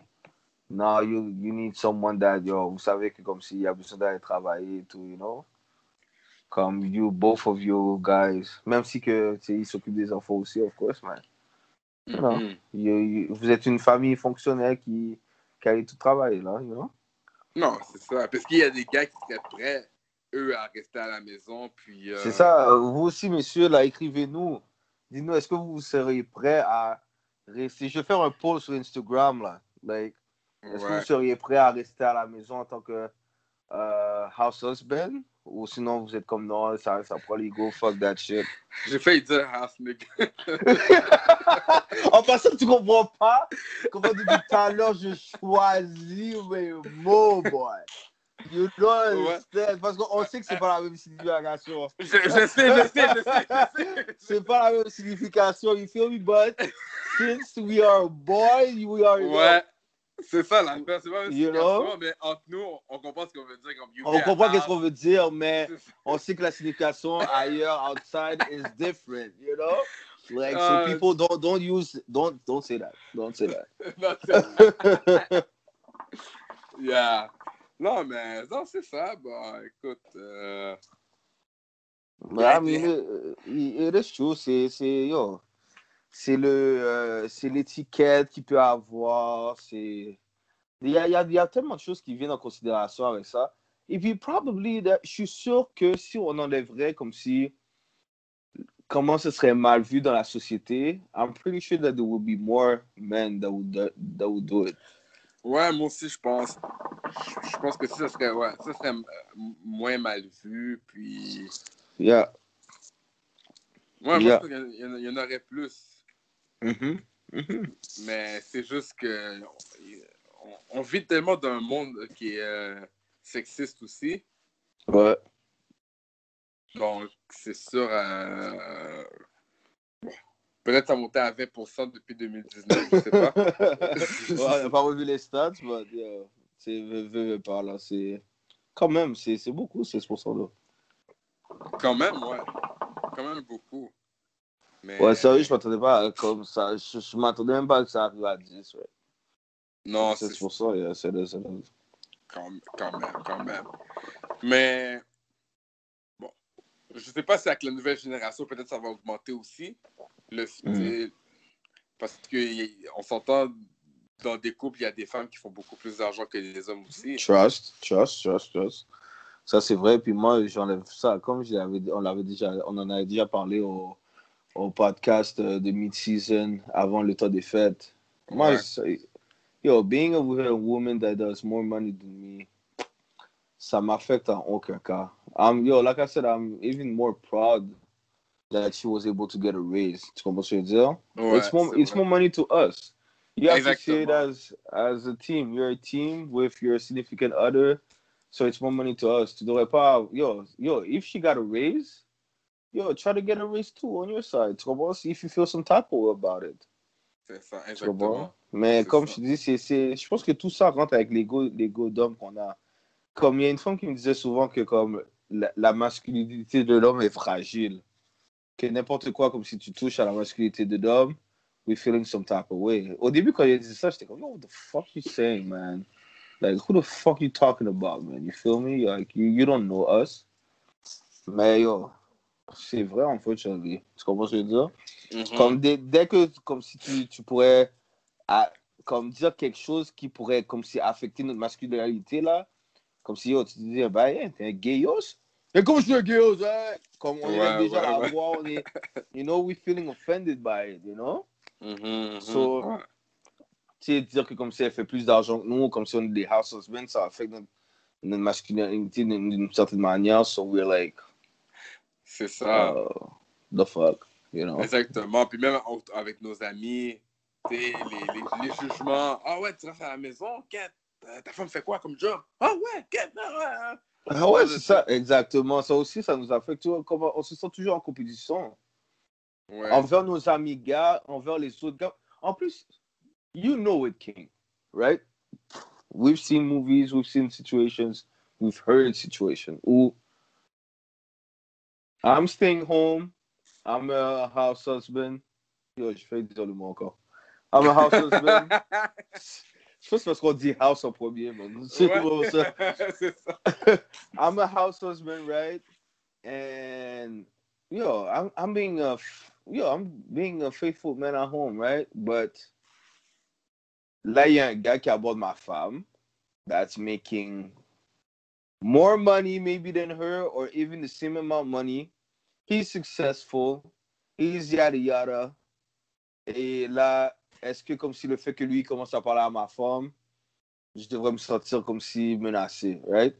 non, you, you need someone that, yo, vous savez que comme s'il y a besoin d'aller travailler et tout, you know? Comme you, both of you guys, même si que, tu sais, il s'occupe des enfants aussi, of course, man. Non. mhm. You- you- vous êtes une famille fonctionnelle qui, qui allait tout travailler, là, you know? Non, c'est ça. Parce qu'il y a des gars qui seraient prêts, eux, à rester à la maison. Puis, euh, C'est ça. Vous aussi, messieurs, là, écrivez-nous. Dites-nous, est-ce que vous seriez prêts à rester? Je vais faire un poll sur Instagram, là. Like, est-ce que vous seriez prêts à rester à la maison en tant que euh, house husband? Ou sinon, vous êtes comme non, ça, ça prend l'ego, fuck that shit. J'ai failli dire house nigga. en passant, tu comprends pas comment depuis tout à l'heure je choisis mes mots, boy. You don't understand. Parce qu'on sait que c'est pas la même signification. Je, je sais, je sais, je sais, je sais. C'est pas la même signification, you feel me? But since we are boys, we are. Ouais. C'est ça l'affaire, c'est pas You signification, know? mais entre nous, on, comprend ce qu'on veut dire comme you On comprend qu'est-ce qu'on veut dire, mais on sait que la signification ailleurs, outside, is different, you know? Like, Uh, so people don't, don't use, don't, don't say that. Don't say that. Yeah. Non, mais non, c'est ça. Bon, écoute. euh, I mean, it, is true. C'est, c'est, yo, c'est le, euh, c'est l'étiquette qu'il peut avoir. C'est, il y a, il y, a, il y a tellement de choses qui viennent en considération avec ça. Et puis, probably, that- je suis sûr que si on enlèverait comme si, comment ce serait mal vu dans la société, I'm pretty sure that there would be more men that would, that would do it. Ouais, moi aussi, je pense. Je pense que ça serait, ouais, ça serait moins mal vu. Puis. Yeah. Ouais, moi, Yeah. je pense qu'il y en- il y en aurait plus. Mhm. Mhm. Mais c'est juste que. On, on vit tellement d'un monde qui est euh, sexiste aussi. Ouais. Donc, c'est sûr. euh, bon, Peut-être ça montait à 20% depuis 2019, je sais pas. ouais, on n'a pas revu les stats, mais yeah, c'est veux, pas là, c'est quand même, c'est c'est beaucoup 16% là. Quand même, ouais. Quand même beaucoup. Mais, Ouais, sérieux, je m'attendais pas à comme ça, je, je m'attendais même pas que ça arrive à 10, ouais. Non, c'est 16%, yeah, c'est quand, quand même, quand même. Mais, je sais pas si avec la nouvelle génération, peut-être ça va augmenter aussi. Le, Mhm. Parce qu'on s'entend dans des couples, il y a des femmes qui font beaucoup plus d'argent que les hommes aussi. Trust, trust, trust, trust. Ça, c'est vrai. Puis moi, j'enlève ça. Comme je on, l'avait déjà, on en avait déjà parlé au, au podcast euh, de mid-season avant le temps des fêtes. Moi, Ouais. yo, being a woman that does more money than me, ça m'affecte en aucun cas. Um, yo, like I said, I'm even more proud that she was able to get a raise. Tu comprends ce que je veux dire? Ouais, it's more it's vrai. more money to us. You have to see it as as a team. You're a team with your significant other, so it's more money to us. Tu devrais pas yo yo if she got a raise, yo try to get a raise too on your side. Tu comprends? See if you feel some type of way about it. C'est ça, exactement. Mais comme ça. je dis, c'est c'est je pense que tout ça rentre avec l'ego l'ego d'homme qu'on a. comme il y a une femme qui me disait souvent que comme la, la masculinité de l'homme est fragile. Que n'importe quoi, comme si tu touches à la masculinité de l'homme, we're feeling some type of way. Au début, quand il dit ça, j'étais comme, what the fuck you saying, man? Like, who the fuck you talking about, man? You feel me? Like, you, you don't know us. Mais yo, c'est vrai, unfortunately. Tu comprends ce que je veux dire? Mhm. Comme dès, dès que, comme si tu, tu pourrais, à- comme dire quelque chose qui pourrait, comme si affecter notre masculinité, là, comme si, yo, tu te dis, bah, yeah, t'es un gayos? Et comme je suis un gayos, hein? Comme on Ouais, est déjà ouais, à voir, on est, you know, we feeling offended by it, you know? Mhm, mhm. So- Ouais. Tu sais, dire que comme si elle fait plus d'argent que nous, comme si on est des house husbands, ça affecte notre, notre masculinité d'une certaine manière, so we're like, C'est ça. uh, the fuck, you know? Exactement. Puis même avec nos amis, les, les, les jugements. Ah ouais, tu restes à la maison, euh, ta femme fait quoi comme job? Ah ouais, ah ouais. Ah ouais, c'est ça, exactement. Ça aussi, ça nous affecte. On se sent toujours en compétition. Ouais. Envers nos amis gars, envers les autres gars. En plus, you know it, King, right? We've seen movies, we've seen situations, we've heard situations où I'm staying home, I'm a house husband. Yo, je fais mot encore. I'm a house husband. Je pense parce qu'on dit house en premier, man. C'est Ouais. ça. ça. I'm a house husband, right? And yo, I'm I'm being a yo, I'm being a faithful man at home, right? But là, il y a un gars qui aborde ma femme that's making more money maybe than her or even the same amount of money. He's successful. He's yada yada. Et là, est-ce que comme si le fait que lui commence à parler à ma femme, je devrais me sentir comme si menacé, right?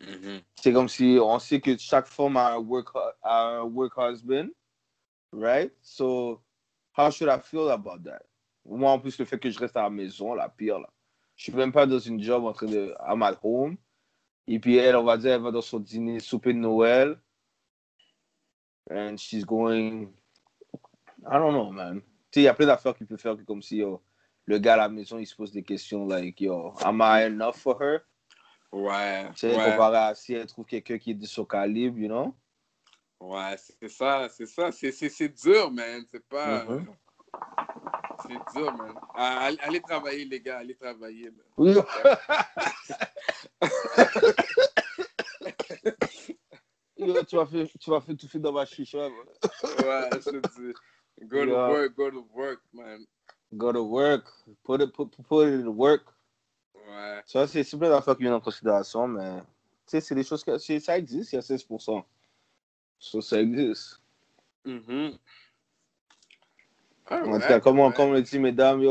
Mhm. C'est comme si on sait que chaque femme a un work, a un work husband, right? So, how should I feel about that? Moi, en plus, le fait que je reste à la maison, la pire, là. Je suis même pas dans une job en train de. I'm at home. Et puis, elle, on va dire, elle va dans son dîner, souper de Noël. And she's going. I don't know, man. Il y a plein d'affaires qu'il peut faire que comme si, yo, le gars à la maison, il se pose des questions, like, yo, am I enough for her? Ouais. Tu sais, ouais. comparé à si elle trouve quelqu'un qui est de son calibre, you know? Ouais, c'est ça, c'est ça. C'est, c'est, c'est dur, man. C'est pas. Mhm. C'est dur, man. Ah, allez, allez travailler, les gars, allez travailler. man. Oui. Yo, tu vas faire, tu vas faire tout faire dans ma chicha. man. Ouais, je te dis. Go to work, go to work, man. Go to work. Put it, put, put it in work. Ouais. Ça, c'est plein d'affaires qui viennent en considération, mais tu sais, c'est des choses que ça existe, il y a 16%. Ça, ça existe. Mhm. En tout cas, comme on, comme on le dit, mesdames,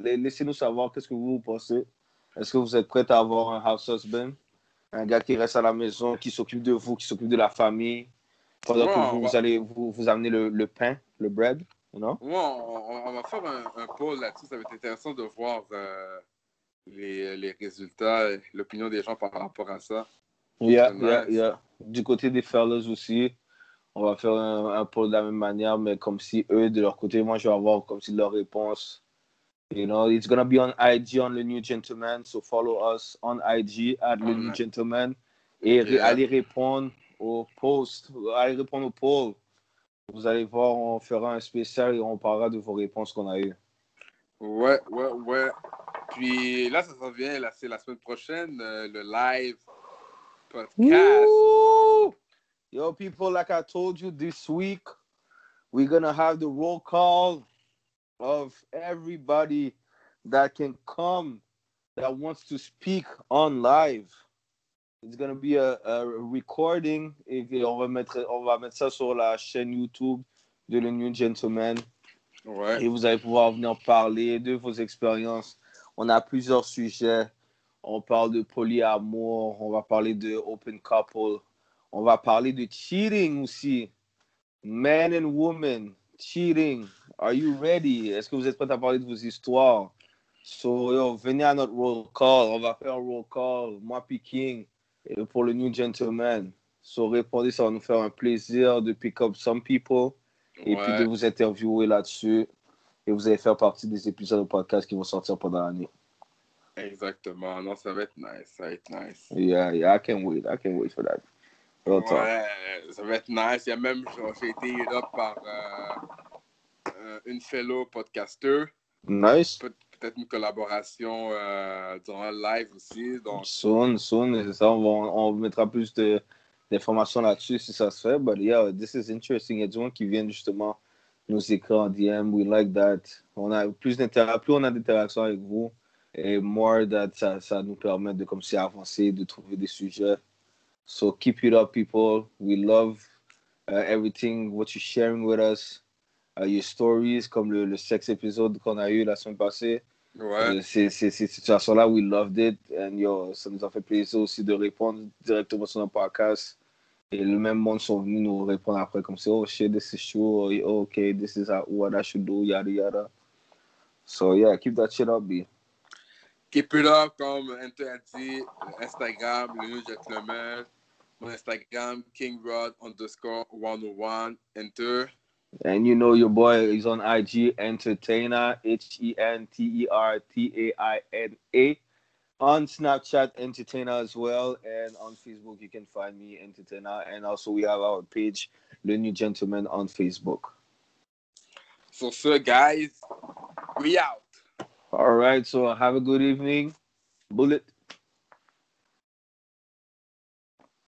laissez-nous savoir qu'est-ce que vous pensez. Est-ce que vous êtes prêts à avoir un house husband? Un gars qui reste à la maison, qui s'occupe de vous, qui s'occupe de la famille, pendant que vous, allez vous, vous amener le, le pain, le bread, you know? Ouais, on, va faire un, un poll là-dessus. Ça va être intéressant de voir euh, les, les résultats, l'opinion des gens par rapport à ça. Yeah, yeah, yeah. Du côté des fellas aussi, on va faire un, un poll de la même manière, mais comme si eux, de leur côté, moi, je vais avoir comme si leur réponse. You know, it's gonna be on IG on the New Gentleman, so follow us on IG at the New. Gentleman et allez répondre au post, allez répondre au poll. Vous allez voir, on fera un spécial et on parlera de vos réponses qu'on a eues. Ouais, ouais, ouais. Puis là, ça s'en vient, là, c'est la semaine prochaine, euh, le live podcast. Woo! Yo, people, like I told you this week, we're gonna have the roll call of everybody that can come that wants to speak on live. It's gonna be a, a recording et on va mettre on va mettre ça sur la chaîne YouTube de The New Gentleman Ouais. et vous allez pouvoir venir parler de vos expériences. On a plusieurs sujets. On parle de polyamour, on va parler de open couple, on va parler de cheating aussi. Men and women, cheating. Are you ready? Est-ce que vous êtes prêts à parler de vos histoires? So, yo, venez à notre roll call. On va faire un roll call, moi puis King, et pour le New Gentleman. So, répondez, ça va nous faire un plaisir de pick up some people et puis de vous interviewer là-dessus. Et vous allez faire partie des épisodes de podcast qui vont sortir pendant l'année. Exactement. Non, ça va être nice. Ça va être nice. Yeah, yeah, I can't wait. I can't wait for that. Real talk. Ouais, ça va être nice. Il y a même, j'ai été là par euh, euh, une fellow podcaster. Nice. Peut-être une collaboration euh, durant le live aussi. Donc, Soon, soon, ça. On, va, mettra plus d'informations là-dessus si ça se fait. But yeah, this is interesting. Il y a du monde qui vient justement nous écrire en DM. We like that. On a plus d'interaction, plus on a d'interactions avec vous, et more that ça, ça nous permet de comme si avancer, de trouver des sujets. So keep it up, people. We love uh, everything, what you're sharing with us. Uh, your stories, comme le, le sex épisode qu'on a eu la semaine passée. ouais. Euh, Ces, ces, situations-là, we loved it. And yo, ça nous a fait plaisir aussi de répondre directement sur notre podcast. Et le même monde sont venus nous répondre après comme ça. Oh shit, this is true. Oh, okay, this is what I should do, yada yada. So yeah, keep that shit up, B. Keep it up, comme Enter a dit, Instagram, le New Gentleman. Mon Instagram, kingrod underscore 101. Enter. And you know your boy is on IG, Entertainer, H E N T E R T A I N A. On Snapchat, Entertainer as well. And on Facebook, you can find me, Entertainer. And also, we have our page, The New Gentleman, on Facebook. So, sir, guys, we out. All right, so have a good evening. Bullet.